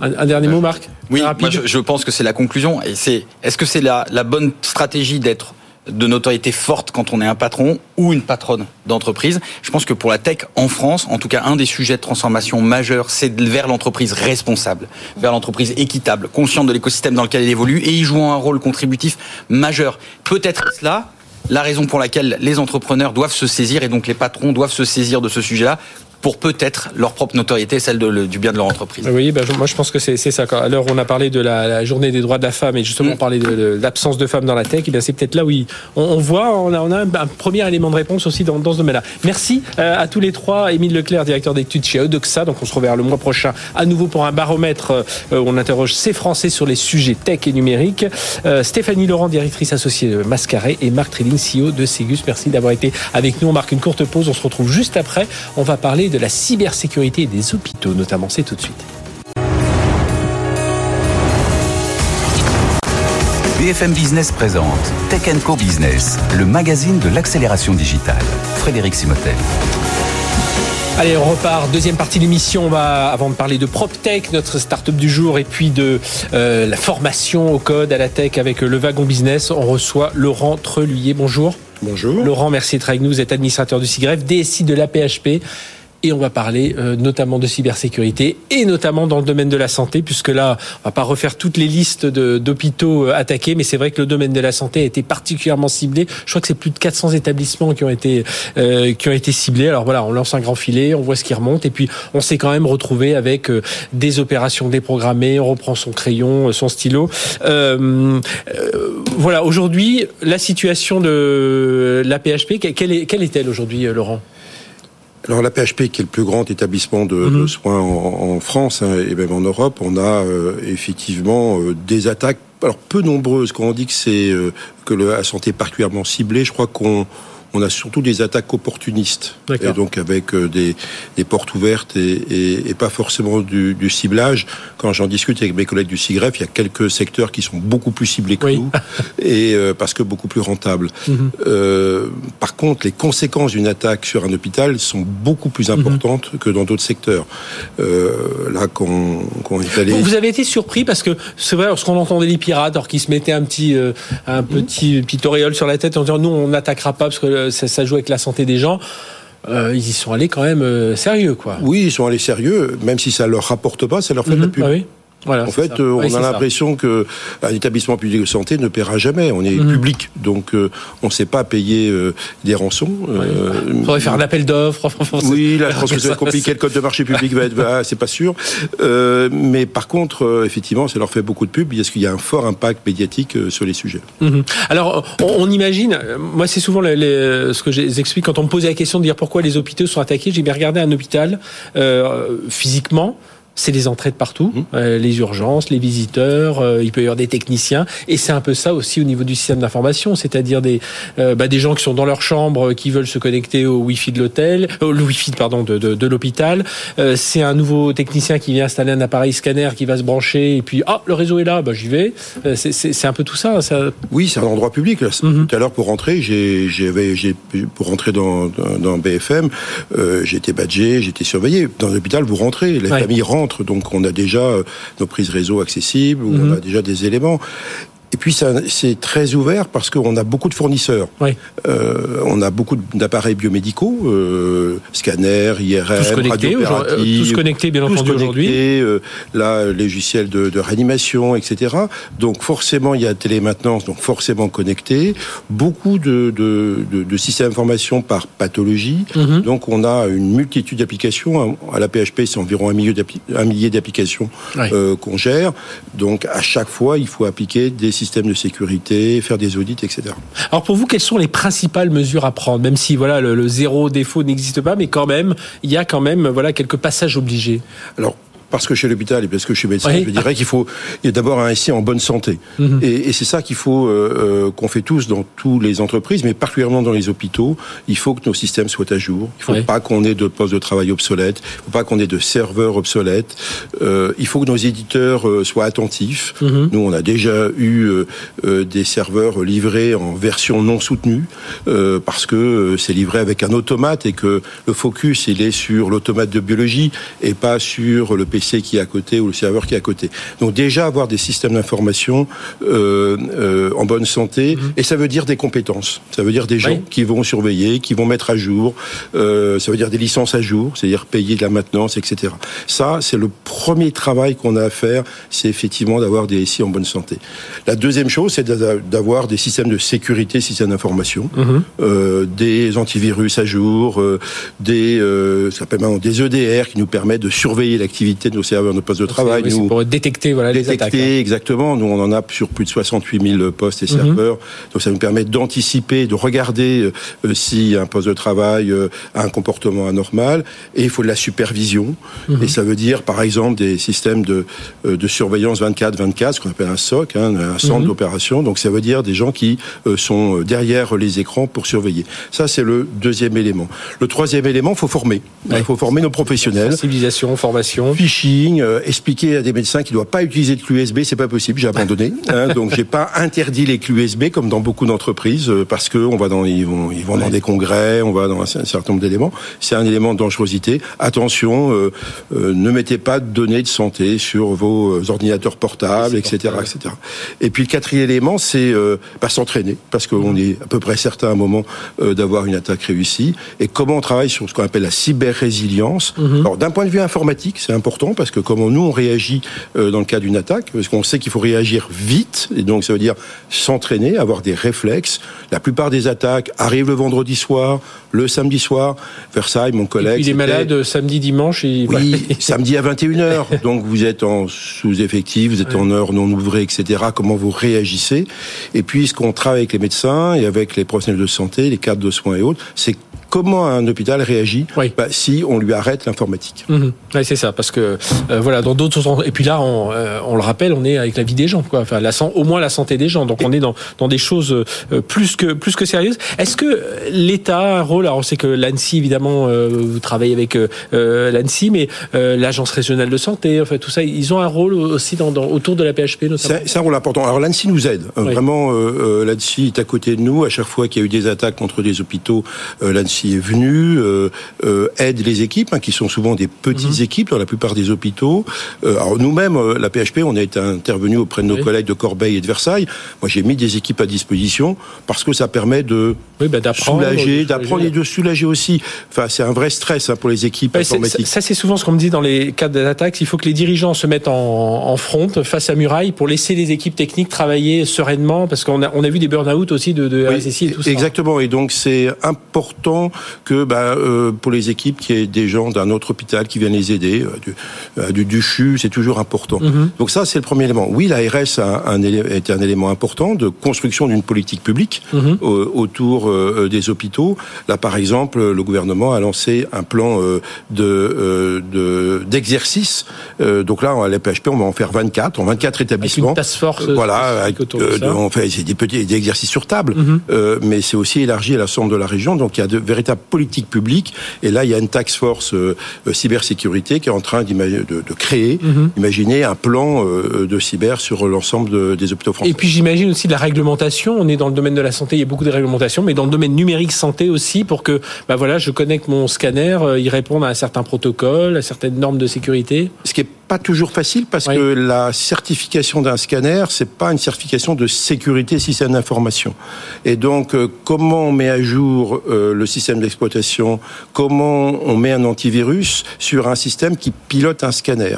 Un, un, dernier mot, Marc? Oui, moi, je, je, pense que c'est la conclusion. Et c'est, est-ce que c'est la, la bonne stratégie d'être de notoriété forte quand on est un patron ou une patronne d'entreprise. Je pense que pour la tech en France, en tout cas, un des sujets de transformation majeurs, c'est vers l'entreprise responsable, vers l'entreprise équitable, consciente de l'écosystème dans lequel elle évolue et y jouant un rôle contributif majeur. Peut-être cela la raison pour laquelle les entrepreneurs doivent se saisir et donc les patrons doivent se saisir de ce sujet-là pour peut-être leur propre notoriété, celle du bien de leur entreprise. Oui, ben, moi je pense que c'est ça. Alors on a parlé de la, journée des droits de la femme et justement mm. on parlait de, l'absence de femmes dans la tech. Et bien c'est peut-être là où on, voit, on a, on a un, premier élément de réponse aussi dans, dans ce domaine-là. Merci euh, à tous les trois. Émile Leclerc, directeur d'études chez Odoxa. Donc on se reverra le mois prochain à nouveau pour un baromètre euh, où on interroge ces Français sur les sujets tech et numérique. Euh, Stéphanie Laurent, directrice associée de Mascaré et Marc Trilling, CEO de Ségus. Merci d'avoir été avec nous. On marque une courte pause. On se retrouve juste après. On va parler de la cybersécurité des hôpitaux, notamment. C'est tout de suite. BFM Business présente Tech Co Business, le magazine de l'accélération digitale. Frédéric Simotel. Allez, on repart. Deuxième partie de l'émission. On va, avant de parler de PropTech, notre start-up du jour, et puis de euh, la formation au code, à la tech avec le wagon business, on reçoit Laurent Treluyer. Bonjour. Bonjour. Laurent, merci d'être avec nous. Vous êtes administrateur du SIGREF, DSI de l'APHP et on va parler euh, notamment de cybersécurité et notamment dans le domaine de la santé, puisque là, on va pas refaire toutes les listes d'hôpitaux euh, attaqués, mais c'est vrai que le domaine de la santé a été particulièrement ciblé. Je crois que c'est plus de 400 établissements qui ont été euh, qui ont été ciblés. Alors voilà, on lance un grand filet, on voit ce qui remonte, et puis on s'est quand même retrouvé avec des opérations déprogrammées. On reprend son crayon, son stylo. voilà, aujourd'hui, la situation de la PHP, quelle est quelle est-elle aujourd'hui, Laurent? Alors la PHP, qui est le plus grand établissement de, mhm. soins en, France hein, et même en Europe, on a euh, effectivement euh, des attaques, alors peu nombreuses. Quand on dit que c'est euh, que la santé est particulièrement ciblée, je crois qu'on on a surtout des attaques opportunistes, et donc avec euh, des, des portes ouvertes et, et, pas forcément du, du ciblage. Quand j'en discute avec mes collègues du CIGREF, il y a quelques secteurs qui sont beaucoup plus ciblés que nous, et euh, parce que beaucoup plus rentables. Mhm. euh, par contre, les conséquences d'une attaque sur un hôpital sont beaucoup plus mhm. importantes que dans d'autres secteurs. Euh, là, quand, quand est allé... Vous avez été surpris parce que c'est vrai, lorsqu'on entendait les pirates, alors qu'ils se mettaient un petit, un petit, petit sur la tête en disant nous on n'attaquera pas parce que ça, joue avec la santé des gens. Euh, ils y sont allés quand même euh, sérieux, quoi. Oui, ils sont allés sérieux, même si ça leur rapporte pas, ça leur fait de la mhm. pub. Ah en fait, euh, on a l'impression que un établissement public de santé ne paiera jamais. On est mhm. public, donc euh, on ne sait pas payer euh, des rançons. Il faudrait faire un appel d'offres. oui, là, je pense que c'est compliqué. Le code de marché public va être, bah, c'est pas sûr. mais par contre, effectivement, ça leur fait beaucoup de pub parce qu'il y a un fort impact médiatique sur les sujets. Mhm. Alors, on, imagine. Moi, c'est souvent ce que j'explique quand on me pose la question de dire pourquoi les hôpitaux sont attaqués. J'ai bien regardé un hôpital physiquement c'est les entrées de partout, mmh. euh, les urgences, les visiteurs, euh, il peut y avoir des techniciens, et c'est un peu ça aussi au niveau du système d'information, c'est-à-dire des euh, bah, des gens qui sont dans leur chambre, qui veulent se connecter au Wi-Fi de l'hôtel, au Wi-Fi pardon de, de, de l'hôpital. c'est un nouveau technicien qui vient installer un appareil scanner qui va se brancher, et puis ah le réseau est là, bah j'y vais. c'est un peu tout ça. ça... Oui, c'est un endroit public. Là. Mmh. Tout à l'heure pour rentrer, j'ai j'ai pour rentrer dans, dans, BFM, j'ai été badgé, j'étais surveillé. Dans l'hôpital, vous rentrez, les familles donc on a déjà euh, nos prises réseau accessibles, on mhm. a déjà des éléments. Et puis c'est très ouvert parce qu'on a beaucoup de fournisseurs. Euh, on a beaucoup d'appareils biomédicaux, euh, scanners, IRM, tous connectés, euh, tous connectés bien entendu aujourd'hui. Euh, là, logiciels de, de, réanimation, etc. Donc forcément il y a télémaintenance, donc forcément connecté. Beaucoup de, de, de, de systèmes d'information par pathologie. Mhm. Donc on a une multitude d'applications. À la PHP, c'est environ un millier d'applications euh, qu'on gère. Donc à chaque fois, il faut appliquer des systèmes système de sécurité, faire des audits, etc. Alors pour vous, quelles sont les principales mesures à prendre Même si voilà le, le zéro défaut n'existe pas, mais quand même, il y a quand même voilà quelques passages obligés? Alors parce que chez l'hôpital et parce que je suis médecin, je dirais qu'il faut d'abord un SI en bonne santé. Mhm. Et, et c'est ça qu'il faut euh, euh, qu'on fait tous dans toutes les entreprises, mais particulièrement dans les hôpitaux. Il faut que nos systèmes soient à jour. Il ne faut pas qu'on ait de postes de travail obsolètes. Il ne faut pas qu'on ait de serveurs obsolètes. Euh, il faut que nos éditeurs soient attentifs. Mhm. Nous, on a déjà eu des serveurs livrés en version non soutenue parce que c'est livré avec un automate et que le focus il est sur l'automate de biologie et pas sur le PC PC qui est à côté ou le serveur qui est à côté. Donc déjà avoir des systèmes d'information en bonne santé, mhm. et ça veut dire des compétences. Ça veut dire des gens qui vont surveiller, qui vont mettre à jour. ça veut dire des licences à jour, c'est-à-dire payer de la maintenance, etc. Ça, c'est le premier travail qu'on a à faire, c'est effectivement d'avoir des SI en bonne santé. La deuxième chose, c'est d'avoir des systèmes de sécurité, systèmes d'information, mhm. euh, des antivirus à jour, euh, des, euh, ça s'appelle maintenant des EDR qui nous permettent de surveiller l'activité de nos serveurs, de postes de travail. nous, pour détecter voilà, les attaques. Hein. exactement. Nous, on en a sur plus de 68 000 postes et mhm. serveurs. Donc, ça nous permet d'anticiper, de regarder euh, si un poste de travail a un comportement anormal. Et il faut de la supervision. Mhm. Et ça veut dire, par exemple, des systèmes de, de surveillance 24-24, ce qu'on appelle un SOC, hein, un centre mhm. d'opération. Donc ça veut dire des gens qui euh, sont derrière les écrans pour surveiller. Ça, c'est le deuxième élément. Le troisième élément, il faut former. Il faut former nos professionnels. Sensibilisation, formation. Phishing, euh, expliquer à des médecins qu'ils ne doivent pas utiliser de clé USB, c'est pas possible, j'ai abandonné. hein, donc j'ai pas interdit les clés USB comme dans beaucoup d'entreprises euh, parce que on va dans, ils vont, ils vont dans des congrès, on va dans un, certain nombre d'éléments. C'est un élément de dangerosité. Attention, ne mettez pas de données de santé sur vos ordinateurs portables, etc., etc. Et puis le quatrième élément, c'est euh, bah, s'entraîner, parce qu'on est à peu près certain à un moment euh, d'avoir une attaque réussie. Et comment on travaille sur ce qu'on appelle la cyber-résilience? Mhm. Alors d'un point de vue informatique, c'est important, parce que comment nous on réagit euh, dans le cas d'une attaque, parce qu'on sait qu'il faut réagir vite, et donc ça veut dire s'entraîner, avoir des réflexes. La plupart des attaques arrivent le vendredi soir, le samedi soir. Versailles, mon collègue. il est malade samedi, dimanche. Et... Oui, samedi à 21h. Donc vous êtes en sous-effectif, vous êtes en heure non ouvrée, etc. Comment vous réagissez? Et puis ce qu'on travaille avec les médecins et avec les professionnels de santé, les cadres de soins et autres, c'est comment un hôpital réagit bah, si on lui arrête l'informatique. Mhm. c'est ça, parce que euh, voilà, dans d'autres et puis là, on, euh, on, le rappelle, on est avec la vie des gens, quoi. Enfin, la, au moins la santé des gens. Donc on est dans, dans des choses euh, plus que plus que sérieuses. Est-ce que l'État a un rôle? Alors on sait que l'ANSI, évidemment, vous travaillez avec l'ANSI, mais l'Agence régionale de santé, enfin tout ça, ils ont un rôle aussi dans, autour de la PHP notamment? C'est un rôle important. Alors l'ANSI nous aide. Vraiment, l'ANSI est à côté de nous. À chaque fois qu'il y a eu des attaques contre des hôpitaux, l'ANSI est venu, euh, euh, aide les équipes, hein, qui sont souvent des petites mhm. équipes dans la plupart des hôpitaux. Euh, alors nous-mêmes, la PHP, on a été intervenu auprès de nos collègues de Corbeil et de Versailles. Moi, j'ai mis des équipes à disposition parce que ça permet de bah, soulager, d'apprendre et de soulager aussi. Enfin, c'est un vrai stress hein, pour les équipes informatiques. Ça, c'est souvent ce qu'on me dit dans les cas d'attaque. Il faut que les dirigeants se mettent en, en, front, face à muraille, pour laisser les équipes techniques travailler sereinement, parce qu'on a, on a vu des burn-out aussi de, de RSSI et tout ça. Exactement. Et donc, c'est important que bah, euh, pour les équipes, qu'il y ait des gens d'un autre hôpital qui viennent les aider, euh, du, euh, du, du CHU, c'est toujours important. Mhm. Donc ça, c'est le premier élément. Oui, l'ARS a, un, été un élément important de construction d'une politique publique mhm. autour des hôpitaux. Là, par exemple, le gouvernement a lancé un plan de d'exercice. donc là, à la PHP, on va en faire 24, en 24 établissements. Avec une task force. voilà, avec, on fait c'est des petits des exercices sur table, mhm. mais c'est aussi élargi à l'ensemble de la région. Donc il y a de véritables politique publique. Et là, il y a une tax force euh, euh, cybersécurité qui est en train de, de, créer, mhm. imaginer un plan euh, de cyber sur l'ensemble des hôpitaux français. Et puis j'imagine aussi de la réglementation. On est dans le domaine de la santé, il y a beaucoup de réglementations, mais dans le domaine numérique santé aussi, pour que, bah voilà, je connecte mon scanner, il réponde à un certain protocole, à certaines normes de sécurité. Ce qui est pas toujours facile parce que la certification d'un scanner, c'est pas une certification de sécurité système d'information. Et donc, comment on met à jour le système d'exploitation, comment on met un antivirus sur un système qui pilote un scanner.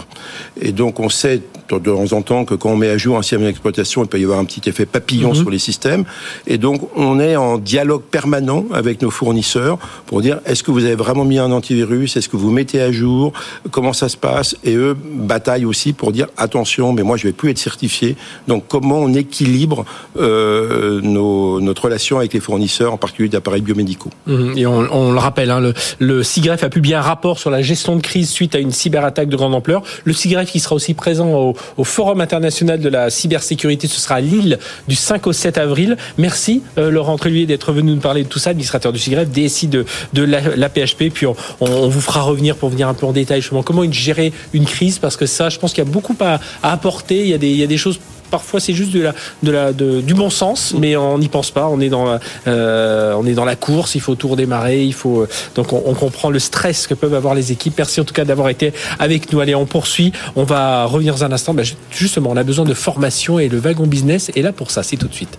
Et donc on sait de temps en temps que quand on met à jour un système d'exploitation, il peut y avoir un petit effet papillon mhm. sur les systèmes. Et donc on est en dialogue permanent avec nos fournisseurs pour dire est-ce que vous avez vraiment mis un antivirus, est-ce que vous mettez à jour, comment ça se passe? Et eux bataillent aussi pour dire attention, mais moi je vais plus être certifié. Donc comment on équilibre euh, nos, notre relation avec les fournisseurs, en particulier d'appareils biomédicaux? Mhm. On, le rappelle, hein, le, le SIGREF a publié un rapport sur la gestion de crise suite à une cyberattaque de grande ampleur. Le SIGREF qui sera aussi présent au, Forum international de la cybersécurité. Ce sera à Lille du 5 au 7 avril. Merci euh, Laurent Tréluier d'être venu nous parler de tout ça, administrateur du SIGREF, DSI de, de la, PHP. Puis on, vous fera revenir pour venir un peu en détail justement comment gérer une crise parce que ça, je pense qu'il y a beaucoup à, apporter. Il y a des, il y a des choses parfois c'est juste de la, de la, de, du bon sens, mais on n'y pense pas. On est dans, euh, on est dans la course, il faut tout redémarrer, il faut donc on, on, comprend le stress que peuvent avoir les équipes. Merci en tout cas d'avoir été avec nous. Allez, on poursuit. On va revenir dans un instant. Ben, justement, on a besoin de formation et le wagon business est là pour ça. C'est tout de suite.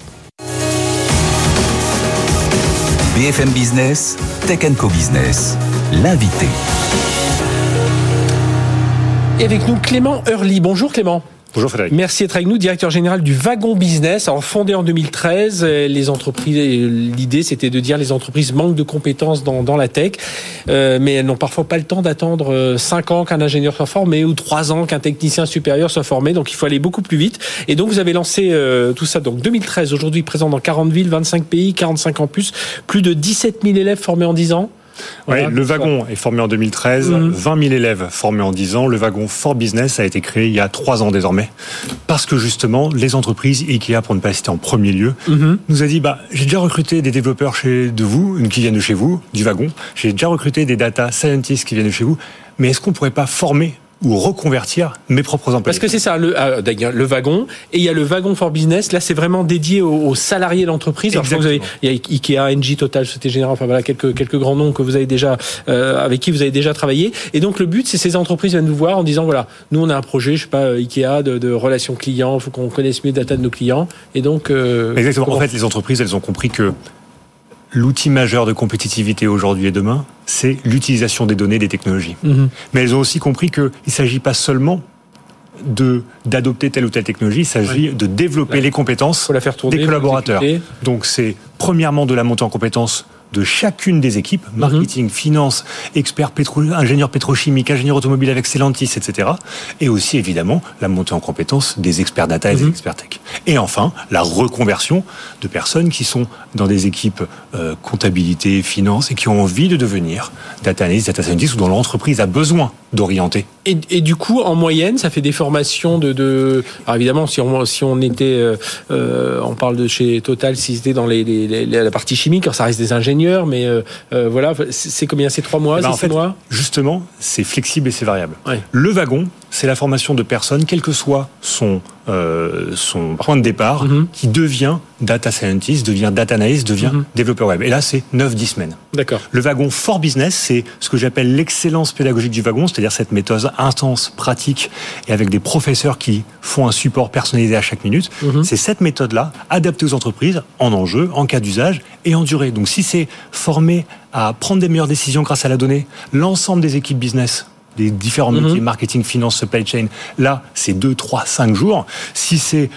BFM Business, Tech Co Business, l'invité. Et avec nous Clément Hurly. Bonjour Clément. Bonjour Frédéric. Merci d'être avec nous, directeur général du Wagon Business. Alors fondé en 2013, les entreprises, l'idée c'était de dire les entreprises manquent de compétences dans, dans la tech, euh, mais elles n'ont parfois pas le temps d'attendre 5 ans qu'un ingénieur soit formé ou 3 ans qu'un technicien supérieur soit formé, donc il faut aller beaucoup plus vite. Et donc vous avez lancé euh, tout ça donc 2013, aujourd'hui présent dans 40 villes, 25 pays, 45 ans plus, plus de 17 000 élèves formés en 10 ans. Ouais, le wagon est formé en 2013, 20 000 élèves formés en 10 ans. Le wagon For Business a été créé il y a 3 ans désormais. Parce que justement, les entreprises, Ikea pour ne pas citer en premier lieu, mhm. nous a dit, bah, j'ai déjà recruté des développeurs chez, de vous, qui viennent de chez vous, du wagon. J'ai déjà recruté des data scientists qui viennent de chez vous. Mais est-ce qu'on pourrait pas former ou reconvertir mes propres emplois. Parce que c'est ça, le, euh, le wagon, et il y a le wagon for business, là c'est vraiment dédié aux, salariés de l'entreprise. Il y a Ikea, NG, Total, Société Générale, enfin voilà, quelques, quelques grands noms que vous avez déjà, euh, avec qui vous avez déjà travaillé. Et donc le but, c'est ces entreprises viennent nous voir en disant, voilà, nous on a un projet, je sais pas, euh, Ikea, de, de relations clients, il faut qu'on connaisse mieux les data de nos clients. Et donc... Exactement, en fait les entreprises, elles ont compris que l'outil majeur de compétitivité aujourd'hui et demain, c'est l'utilisation des données, des technologies. Mhm. Mais elles ont aussi compris qu'il ne s'agit pas seulement de d'adopter telle ou telle technologie, il s'agit de développer les compétences la faire tourner, des collaborateurs. Donc c'est premièrement de la montée en compétences de chacune des équipes, mhm. marketing, finance, expert pétro, ingénieur pétrochimique, ingénieur automobile avec Stellantis, etc. Et aussi, évidemment, la montée en compétences des experts data et des mhm. experts tech. Et enfin, la reconversion de personnes qui sont dans des équipes euh, comptabilité, finance et qui ont envie de devenir data analyst, data scientist ou dont l'entreprise a besoin d'orienter. Et, et, du coup, en moyenne, ça fait des formations de... de... Alors évidemment, si on, si on était... Euh, euh on parle de chez Total, si c'était dans les, les, la partie chimique, alors ça reste des ingénieurs, mais euh, voilà, c'est combien? C'est trois mois, eh ben, c'est mois? Justement, c'est flexible et c'est variable. Le wagon, c'est la formation de personnes, quel que soit son, euh, son point de départ, mhm. qui devient data scientist, devient data analyst, devient mhm. développeur web. Et là, c'est 9-10 semaines. D'accord. Le wagon for business, c'est ce que j'appelle l'excellence pédagogique du wagon, c'est-à-dire cette méthode intense, pratique, et avec des professeurs qui font un support personnalisé à chaque minute. Mhm. C'est cette méthode-là, adaptée aux entreprises, en enjeu, en cas d'usage et en durée. Donc si c'est formé à prendre des meilleures décisions grâce à la donnée, l'ensemble des équipes business des différents mhm. métiers, marketing, finance, supply chain. Là, c'est 2, 3, 5 jours. Si c'est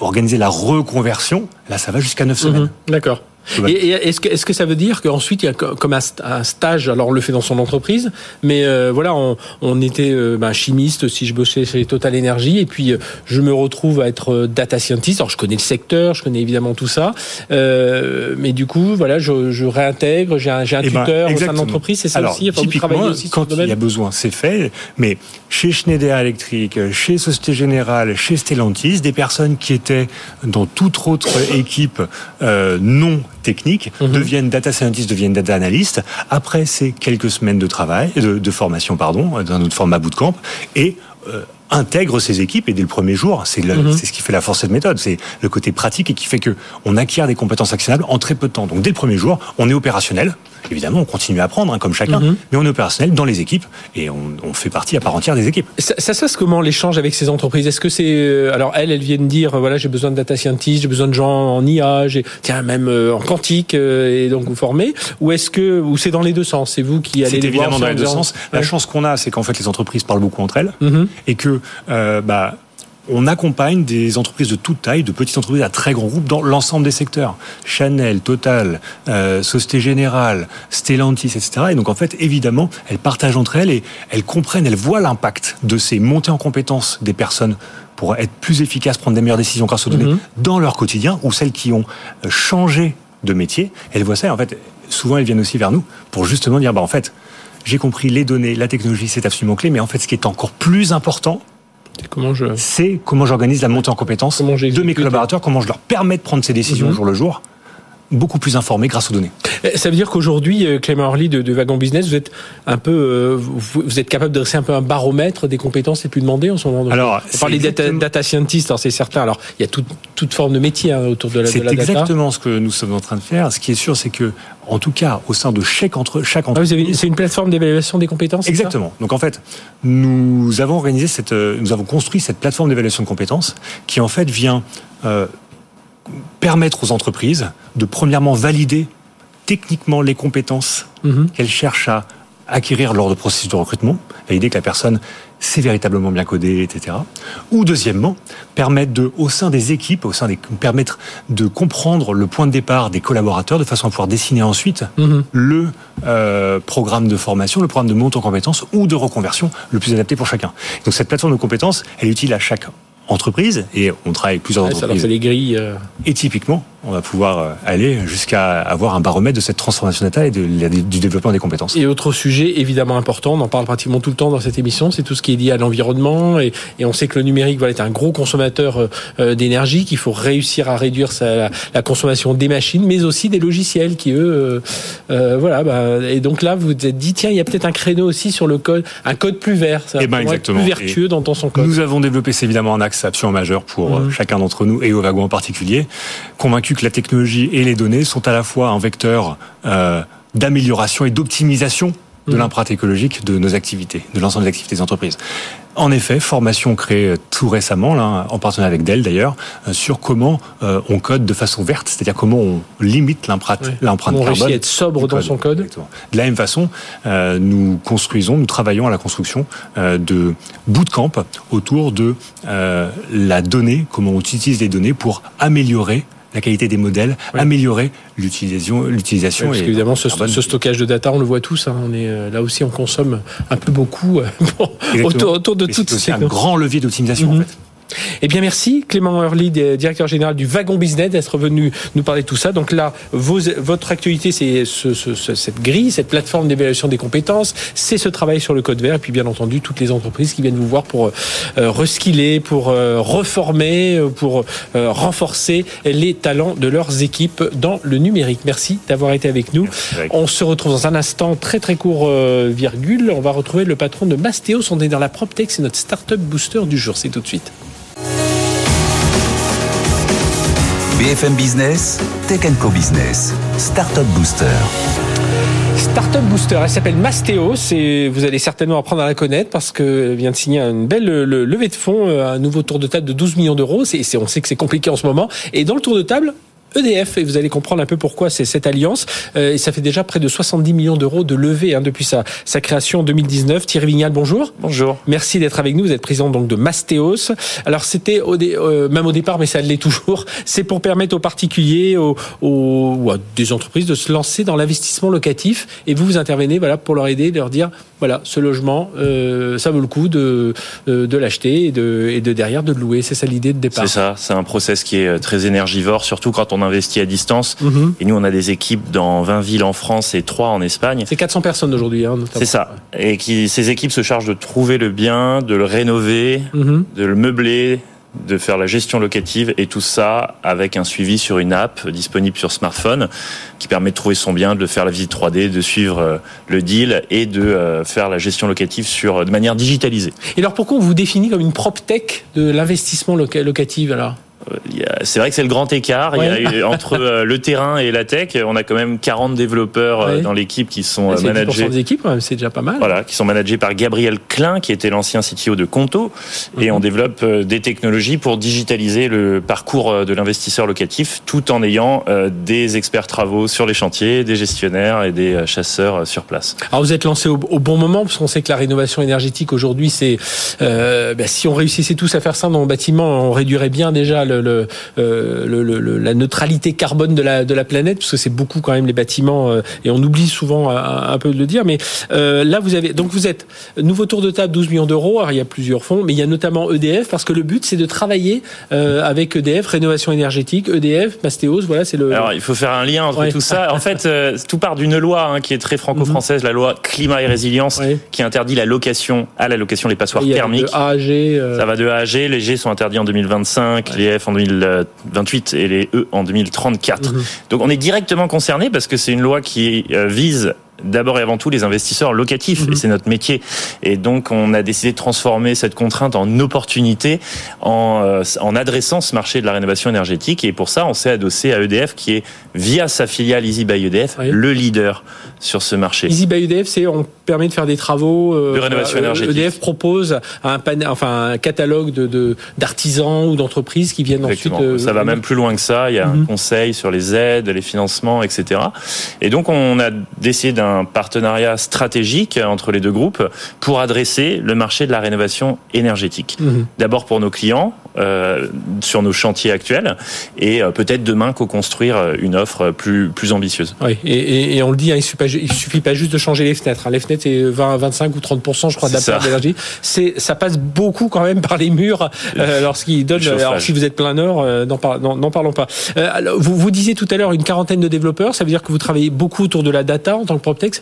organiser la reconversion, là, ça va jusqu'à 9 mhm. semaines. D'accord. Et, est-ce que, ça veut dire qu'ensuite il y a comme un, stage, alors on le fait dans son entreprise, mais euh, voilà, on, on était euh, ben, chimiste si je bossais chez Total Energy, et puis euh, je me retrouve à être data scientist. Alors je connais le secteur, je connais évidemment tout ça, mais du coup voilà, je, je réintègre, j'ai un, un eh ben, tuteur au sein de l'entreprise, c'est ça aussi. Enfin, typiquement, aussi quand il y a besoin, c'est fait. Mais chez Schneider Electric, chez Société Générale, chez Stellantis, des personnes qui étaient dans toute autre équipe non techniques, mhm. deviennent data scientists, deviennent data analystes. Après, c'est quelques semaines de travail, de, formation, pardon, d'un autre format bootcamp, et euh, intègre ces équipes et dès le premier jour, c'est c'est ce qui fait la force de cette méthode, c'est le côté pratique et qui fait que on acquiert des compétences actionnables en très peu de temps. Donc dès le premier jour, on est opérationnel. Évidemment, on continue à apprendre hein, comme chacun, mhm. mais on est opérationnel dans les équipes et on, fait partie à part entière des équipes. Ça, ça se passe comment l'échange avec ces entreprises? Est-ce que c'est euh, alors elles, elles viennent dire voilà j'ai besoin de data scientists, j'ai besoin de gens en IA, j'ai tiens même euh, en quantique euh, et donc vous formez? Ou est-ce que ou c'est dans les deux sens? C'est vous qui allez les évidemment voir dans les deux sens. La chance qu'on a, c'est qu'en fait les entreprises parlent beaucoup entre elles mhm. et que euh, bah, on accompagne des entreprises de toute taille, de petites entreprises à très grands groupes dans l'ensemble des secteurs. Chanel, Total, euh, Société Générale, Stellantis, etc. Et donc en fait, évidemment, elles partagent entre elles et elles comprennent, elles voient l'impact de ces montées en compétences des personnes pour être plus efficaces, prendre des meilleures décisions grâce aux données mhm. dans leur quotidien, ou celles qui ont euh, changé de métier. Elles voient ça et en fait, souvent elles viennent aussi vers nous pour justement dire, bah en fait, j'ai compris les données, la technologie, c'est absolument clé, mais en fait, ce qui est encore plus important, c'est comment j'organise la montée en compétences de mes collaborateurs, comment je leur permets de prendre ces décisions mhm. jour le jour beaucoup plus informés grâce aux données. Eh, ça veut dire qu'aujourd'hui, euh, Clément Orly de, de Wagon Business, vous êtes un peu, euh, vous, êtes capable de dresser un peu un baromètre des compétences les plus demandées en ce moment. Alors, on parle des data, data scientists, c'est certain. Alors, il y a toute toute forme de métier hein, autour de la, de la data. C'est exactement ce que nous sommes en train de faire. Ce qui est sûr, c'est que, en tout cas, au sein de chaque entre chaque ah, entreprise, c'est une plateforme d'évaluation des compétences. Exactement. Donc en fait, nous avons organisé cette, euh, nous avons construit cette plateforme d'évaluation de compétences qui en fait vient euh, permettre aux entreprises de premièrement valider techniquement les compétences mhm. qu'elles cherchent à acquérir lors de processus de recrutement, valider que la personne sait véritablement bien coder, etc. Ou deuxièmement, permettre de, au sein des équipes, au sein des, permettre de comprendre le point de départ des collaborateurs de façon à pouvoir dessiner ensuite mhm. le euh, programme de formation, le programme de monte en compétences ou de reconversion le plus adapté pour chacun. Donc cette plateforme de compétences, elle est utile à chacun entreprises et on travaille avec plusieurs entreprises. Ça les grilles. Euh. Et typiquement, on va pouvoir euh, aller jusqu'à avoir un baromètre de cette transformation d'État et de, du développement des compétences. Et autre sujet évidemment important, on en parle pratiquement tout le temps dans cette émission, c'est tout ce qui est lié à l'environnement et, et, on sait que le numérique voilà, est un gros consommateur euh, d'énergie, qu'il faut réussir à réduire sa, la, consommation des machines, mais aussi des logiciels qui eux, euh, voilà. Bah, et donc là, vous vous êtes dit tiens, il y a peut-être un créneau aussi sur le code, un code plus vert, ça, et eh ben, exactement. plus vertueux dans son code. Nous avons développé c'est évidemment un axe absolument majeur pour mmh. chacun d'entre nous et wagon en particulier, convaincu que la technologie et les données sont à la fois un vecteur euh, d'amélioration et d'optimisation de mmh. l'empreinte écologique de nos activités, de l'ensemble des activités des entreprises. En effet, formation créée tout récemment, là, en partenariat avec Dell d'ailleurs, euh, sur comment euh, on code de façon verte, c'est-à-dire comment on limite l'empreinte oui. l'empreinte on carbone. à être sobre dans son code. De la même façon, euh, nous construisons, nous travaillons à la construction euh, de bootcamp autour de euh, la donnée, comment on utilise les données pour améliorer la qualité des modèles, oui. améliorer l'utilisation. l'utilisation oui, parce qu'évidemment, ce, ce, stockage de data, on le voit tous. Hein, on est euh, là aussi, on consomme un peu beaucoup bon, autour, autour, de toutes ces. C'est un grand levier d'optimisation en fait. Eh bien, merci Clément Hurley, directeur général du Wagon Business, d'être venu nous parler de tout ça. Donc là, vos, votre actualité, c'est ce, ce, cette grille, cette plateforme d'évaluation des compétences, c'est ce travail sur le code vert, et puis bien entendu toutes les entreprises qui viennent vous voir pour euh, reskiller, pour euh, reformer, euh, pour euh, renforcer les talents de leurs équipes dans le numérique. Merci d'avoir été avec nous. On se retrouve dans un instant très très court euh, virgule. On va retrouver le patron de Mastéos. On est dans la PropTech, c'est notre startup booster du jour. C'est tout de suite. BFM Business, Tech Co Business, Startup Booster. Startup Booster, elle s'appelle Mastéos et vous allez certainement apprendre à la connaître parce qu'elle vient de signer une belle levée de fonds, un nouveau tour de table de 12 millions d'euros. On sait que c'est compliqué en ce moment. Et dans le tour de table, EDF, et vous allez comprendre un peu pourquoi c'est cette alliance. Euh, et ça fait déjà près de 70 millions d'euros de levée hein, depuis sa, sa, création en 2019. Thierry Vignal, bonjour. Bonjour. Merci d'être avec nous. Vous êtes président donc de Mastéos. Alors c'était au euh, même au départ, mais ça l'est toujours. C'est pour permettre aux particuliers, aux, aux, ou à des entreprises de se lancer dans l'investissement locatif. Et vous vous intervenez, voilà, pour leur aider, de leur dire, voilà, ce logement, euh, ça vaut le coup de euh, de l'acheter et de et de derrière de le louer. C'est ça l'idée de départ. C'est ça. C'est un process qui est très énergivore, surtout quand on investit à distance. Mm -hmm. Et nous, on a des équipes dans 20 villes en France et 3 en Espagne. C'est 400 personnes aujourd'hui. Hein, c'est ça. Et qui, ces équipes se chargent de trouver le bien, de le rénover, mm -hmm. de le meubler, de faire la gestion locative et tout ça avec un suivi sur une app disponible sur smartphone qui permet de trouver son bien, de faire la visite 3D, de suivre le deal et de faire la gestion locative sur, de manière digitalisée. Et alors pourquoi on vous définit comme une prop tech de l'investissement locatif alors? C'est vrai que c'est le grand écart ouais. il y a, entre le terrain et la tech. On a quand même 40 développeurs ouais. dans l'équipe qui sont ouais, managés. des équipes, c'est déjà pas mal. Voilà, qui sont managés par Gabriel Klein, qui était l'ancien CTO de Conto. Mm -hmm. Et on développe des technologies pour digitaliser le parcours de l'investisseur locatif, tout en ayant des experts travaux sur les chantiers, des gestionnaires et des chasseurs sur place. Alors vous êtes lancé au, au bon moment, parce qu'on sait que la rénovation énergétique aujourd'hui, c'est euh, bah, si on réussissait tous à faire ça dans le bâtiment, on réduirait bien déjà le, le, le, le, la neutralité carbone de la, de la planète, parce que c'est beaucoup quand même les bâtiments, euh, et on oublie souvent un, un, peu de le dire. Mais euh, là, vous avez donc vous êtes nouveau tour de table, 12 millions d'euros. Alors il y a plusieurs fonds, mais il y a notamment EDF, parce que le but c'est de travailler euh, avec EDF, rénovation énergétique, EDF, Mastéos. Voilà, c'est le. Alors il faut faire un lien entre ouais. tout ça. En fait, euh, tout part d'une loi hein, qui est très franco-française, mm -hmm. la loi climat et résilience, ouais. qui interdit la location à la location des passoires thermiques. De A à G, ça va de A à G. Les G sont interdits en 2025, les EDF en 2028 et les E en 2034. Mhm. Donc on est directement concerné parce que c'est une loi qui vise d'abord et avant tout les investisseurs locatifs, et mhm. c'est notre métier. Et donc, on a décidé de transformer cette contrainte en opportunité en, euh, en adressant ce marché de la rénovation énergétique. Et pour ça, on s'est adossé à EDF, qui est, via sa filiale Easy by EDF, le leader sur ce marché. Easy by EDF, c'est on permet de faire des travaux. Euh, de rénovation énergétique. EDF propose un, enfin, un catalogue de d'artisans ou d'entreprises qui viennent ensuite. Euh, ça va même plus loin que ça. Il y a un mhm. conseil sur les aides, les financements, etc. Et donc, on a décidé d'un un partenariat stratégique entre les deux groupes pour adresser le marché de la rénovation énergétique. Mhm. D'abord pour nos clients, euh, sur nos chantiers actuels, et euh, peut-être demain co-construire euh, une offre plus, plus ambitieuse. Oui, et, on le dit, hein, il ne suffit, pas, suffit pas juste de changer les fenêtres. Hein. Les fenêtres, c'est 20, 25 ou 30% je crois, d'apport d'énergie. Ça passe beaucoup quand même par les murs lorsqu'ils donnent... Alors si vous êtes plein nord, n'en parlons pas. vous, vous disiez tout à l'heure une quarantaine de développeurs, ça veut dire que vous travaillez beaucoup autour de la data en tant que PropTech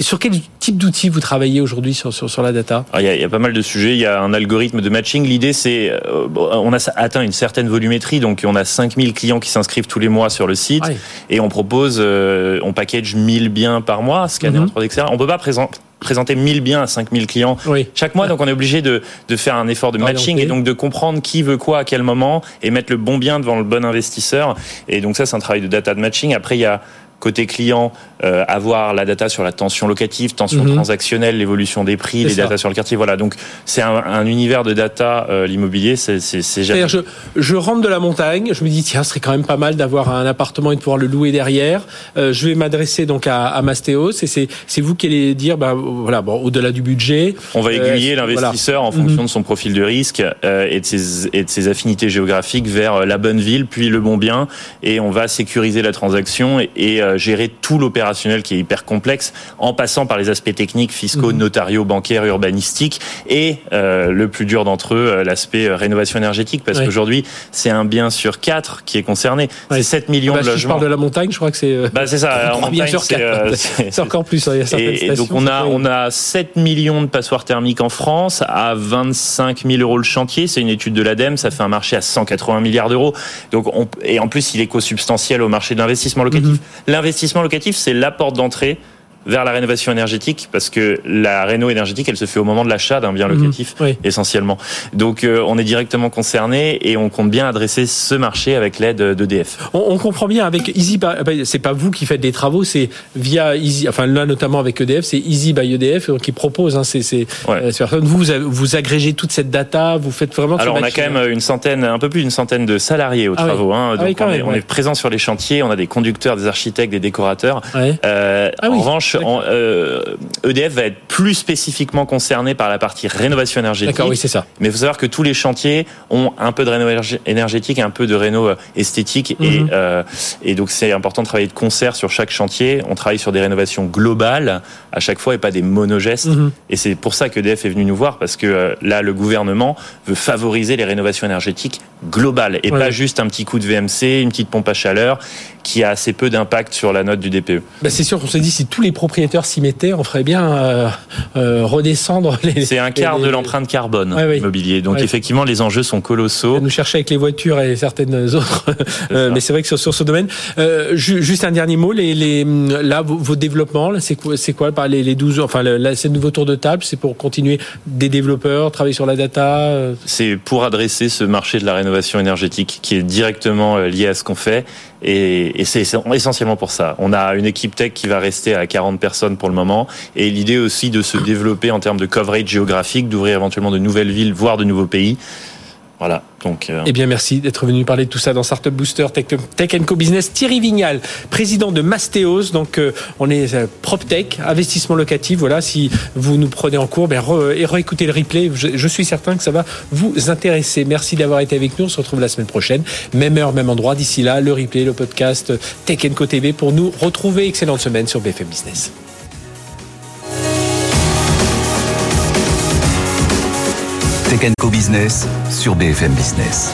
sur quel type d'outils vous travaillez aujourd'hui sur, sur, la data? Ah, il y, a, pas mal de sujets. Il y a un algorithme de matching. L'idée, c'est, euh, on a atteint une certaine volumétrie, donc on a 5000 clients qui s'inscrivent tous les mois sur le site, et on propose, euh, on package 1000 biens par mois, scanner mm -hmm. en 3D, etc. On peut pas présenter présenter 1000 biens à 5000 clients chaque mois. Donc on est obligé de, de, faire un effort de matching et donc de comprendre qui veut quoi à quel moment et mettre le bon bien devant le bon investisseur. Et donc ça, c'est un travail de data de matching. Après, il y a côté client, euh, avoir la data sur la tension locative, tension mhm. transactionnelle, l'évolution des prix, les data sur le quartier. Voilà, donc c'est un, univers de data, euh, l'immobilier, c'est jamais... Je, je rentre de la montagne, je me dis, tiens, ce serait quand même pas mal d'avoir un appartement et de pouvoir le louer derrière. Euh, je vais m'adresser donc à, à Mastéos et c'est vous qui allez dire, ben, voilà, bon, au-delà du budget... On va aiguiller l'investisseur en fonction mhm. de son profil de risque et, de ses, et de ses affinités géographiques vers la bonne ville, puis le bon bien, et on va sécuriser la transaction et, et euh, gérer tout l'opérationnel qui est hyper complexe, en passant par les aspects techniques, fiscaux, mhm. notariaux, bancaires, urbanistiques, et euh, le plus dur d'entre eux, euh, l'aspect rénovation énergétique, parce qu'aujourd'hui, c'est un bien sur quatre qui est concerné. C'est 7 millions bah, de logements. Si je parle de la montagne, je crois que c'est. Bah, c'est ça. En montagne, c'est encore plus. Il y a et, donc on a on a 7 millions de passoires thermiques en France à 25 000 euros le chantier. C'est une étude de l'ADEME. Ça fait un marché à 180 milliards d'euros. Donc on, et en plus, il est co-substantiel au marché de l'investissement locatif. Mhm l'investissement locatif, c'est la porte d'entrée vers la rénovation énergétique parce que la réno énergétique elle se fait au moment de l'achat d'un bien mhm. locatif essentiellement. Donc euh, on est directement concerné et on compte bien adresser ce marché avec l'aide d'EDF. On, on, comprend bien avec Easy bah, c'est pas vous qui faites des travaux c'est via Easy enfin là notamment avec EDF c'est Easy by EDF qui propose hein, c'est euh, vous vous agrégez toute cette data vous faites vraiment alors on a quand même une centaine un peu plus d'une centaine de salariés aux ah travaux hein, ah donc on, est, on, est, présent sur les chantiers on a des conducteurs des architectes des décorateurs. Euh, ah en revanche EDF euh, e va être plus spécifiquement concerné par la partie rénovation énergétique. D'accord, oui, c'est ça. Mais il faut savoir que tous les chantiers ont un peu de rénovation énergétique un peu de réno euh, esthétique. et, mhm. euh, et donc, c'est important de travailler de concert sur chaque chantier. On travaille sur des rénovations globales à chaque fois et pas des monogestes. Mhm. Et c'est pour ça que EDF est venu nous voir parce que là, le gouvernement veut favoriser les rénovations énergétiques globales et pas juste un petit coup de VMC, une petite pompe à chaleur qui a assez peu d'impact sur la note du DPE. Bah c'est sûr qu'on se dit si tous les propriétaires s'y mettaient, on ferait bien euh, euh, redescendre les. C'est un quart de l'empreinte carbone immobilier. Donc effectivement, les enjeux sont colossaux. Nous chercher avec les voitures et certaines autres, euh, mais c'est vrai que sur, sur ce domaine, juste un dernier mot, les, les là vos, développements, c'est quoi, c'est quoi les, les 12, enfin là, c'est nouveau tour de table, c'est pour continuer des développeurs, travailler sur la data. C'est pour adresser ce marché de la rénovation énergétique qui est directement lié à ce qu'on fait et, c'est essentiellement pour ça. On a une équipe tech qui va rester à 40 personnes pour le moment. Et l'idée aussi de se développer en termes de coverage géographique, d'ouvrir éventuellement de nouvelles villes, voire de nouveaux pays. Voilà. Euh... Eh bien, merci d'être venu parler de tout ça dans Startup Booster Tech, Tech Co Business. Thierry Vignal, président de Mastéos. Donc, euh, on est euh, PropTech, investissement locatif. Voilà, si vous nous prenez en cours, ben, et réécoutez le replay. Je, je, suis certain que ça va vous intéresser. Merci d'avoir été avec nous. On se retrouve la semaine prochaine. Même heure, même endroit. D'ici là, le replay, le podcast Tech Co TV pour nous retrouver. Excellente semaine sur BFM Business. Tech Co Business sur BFM Business.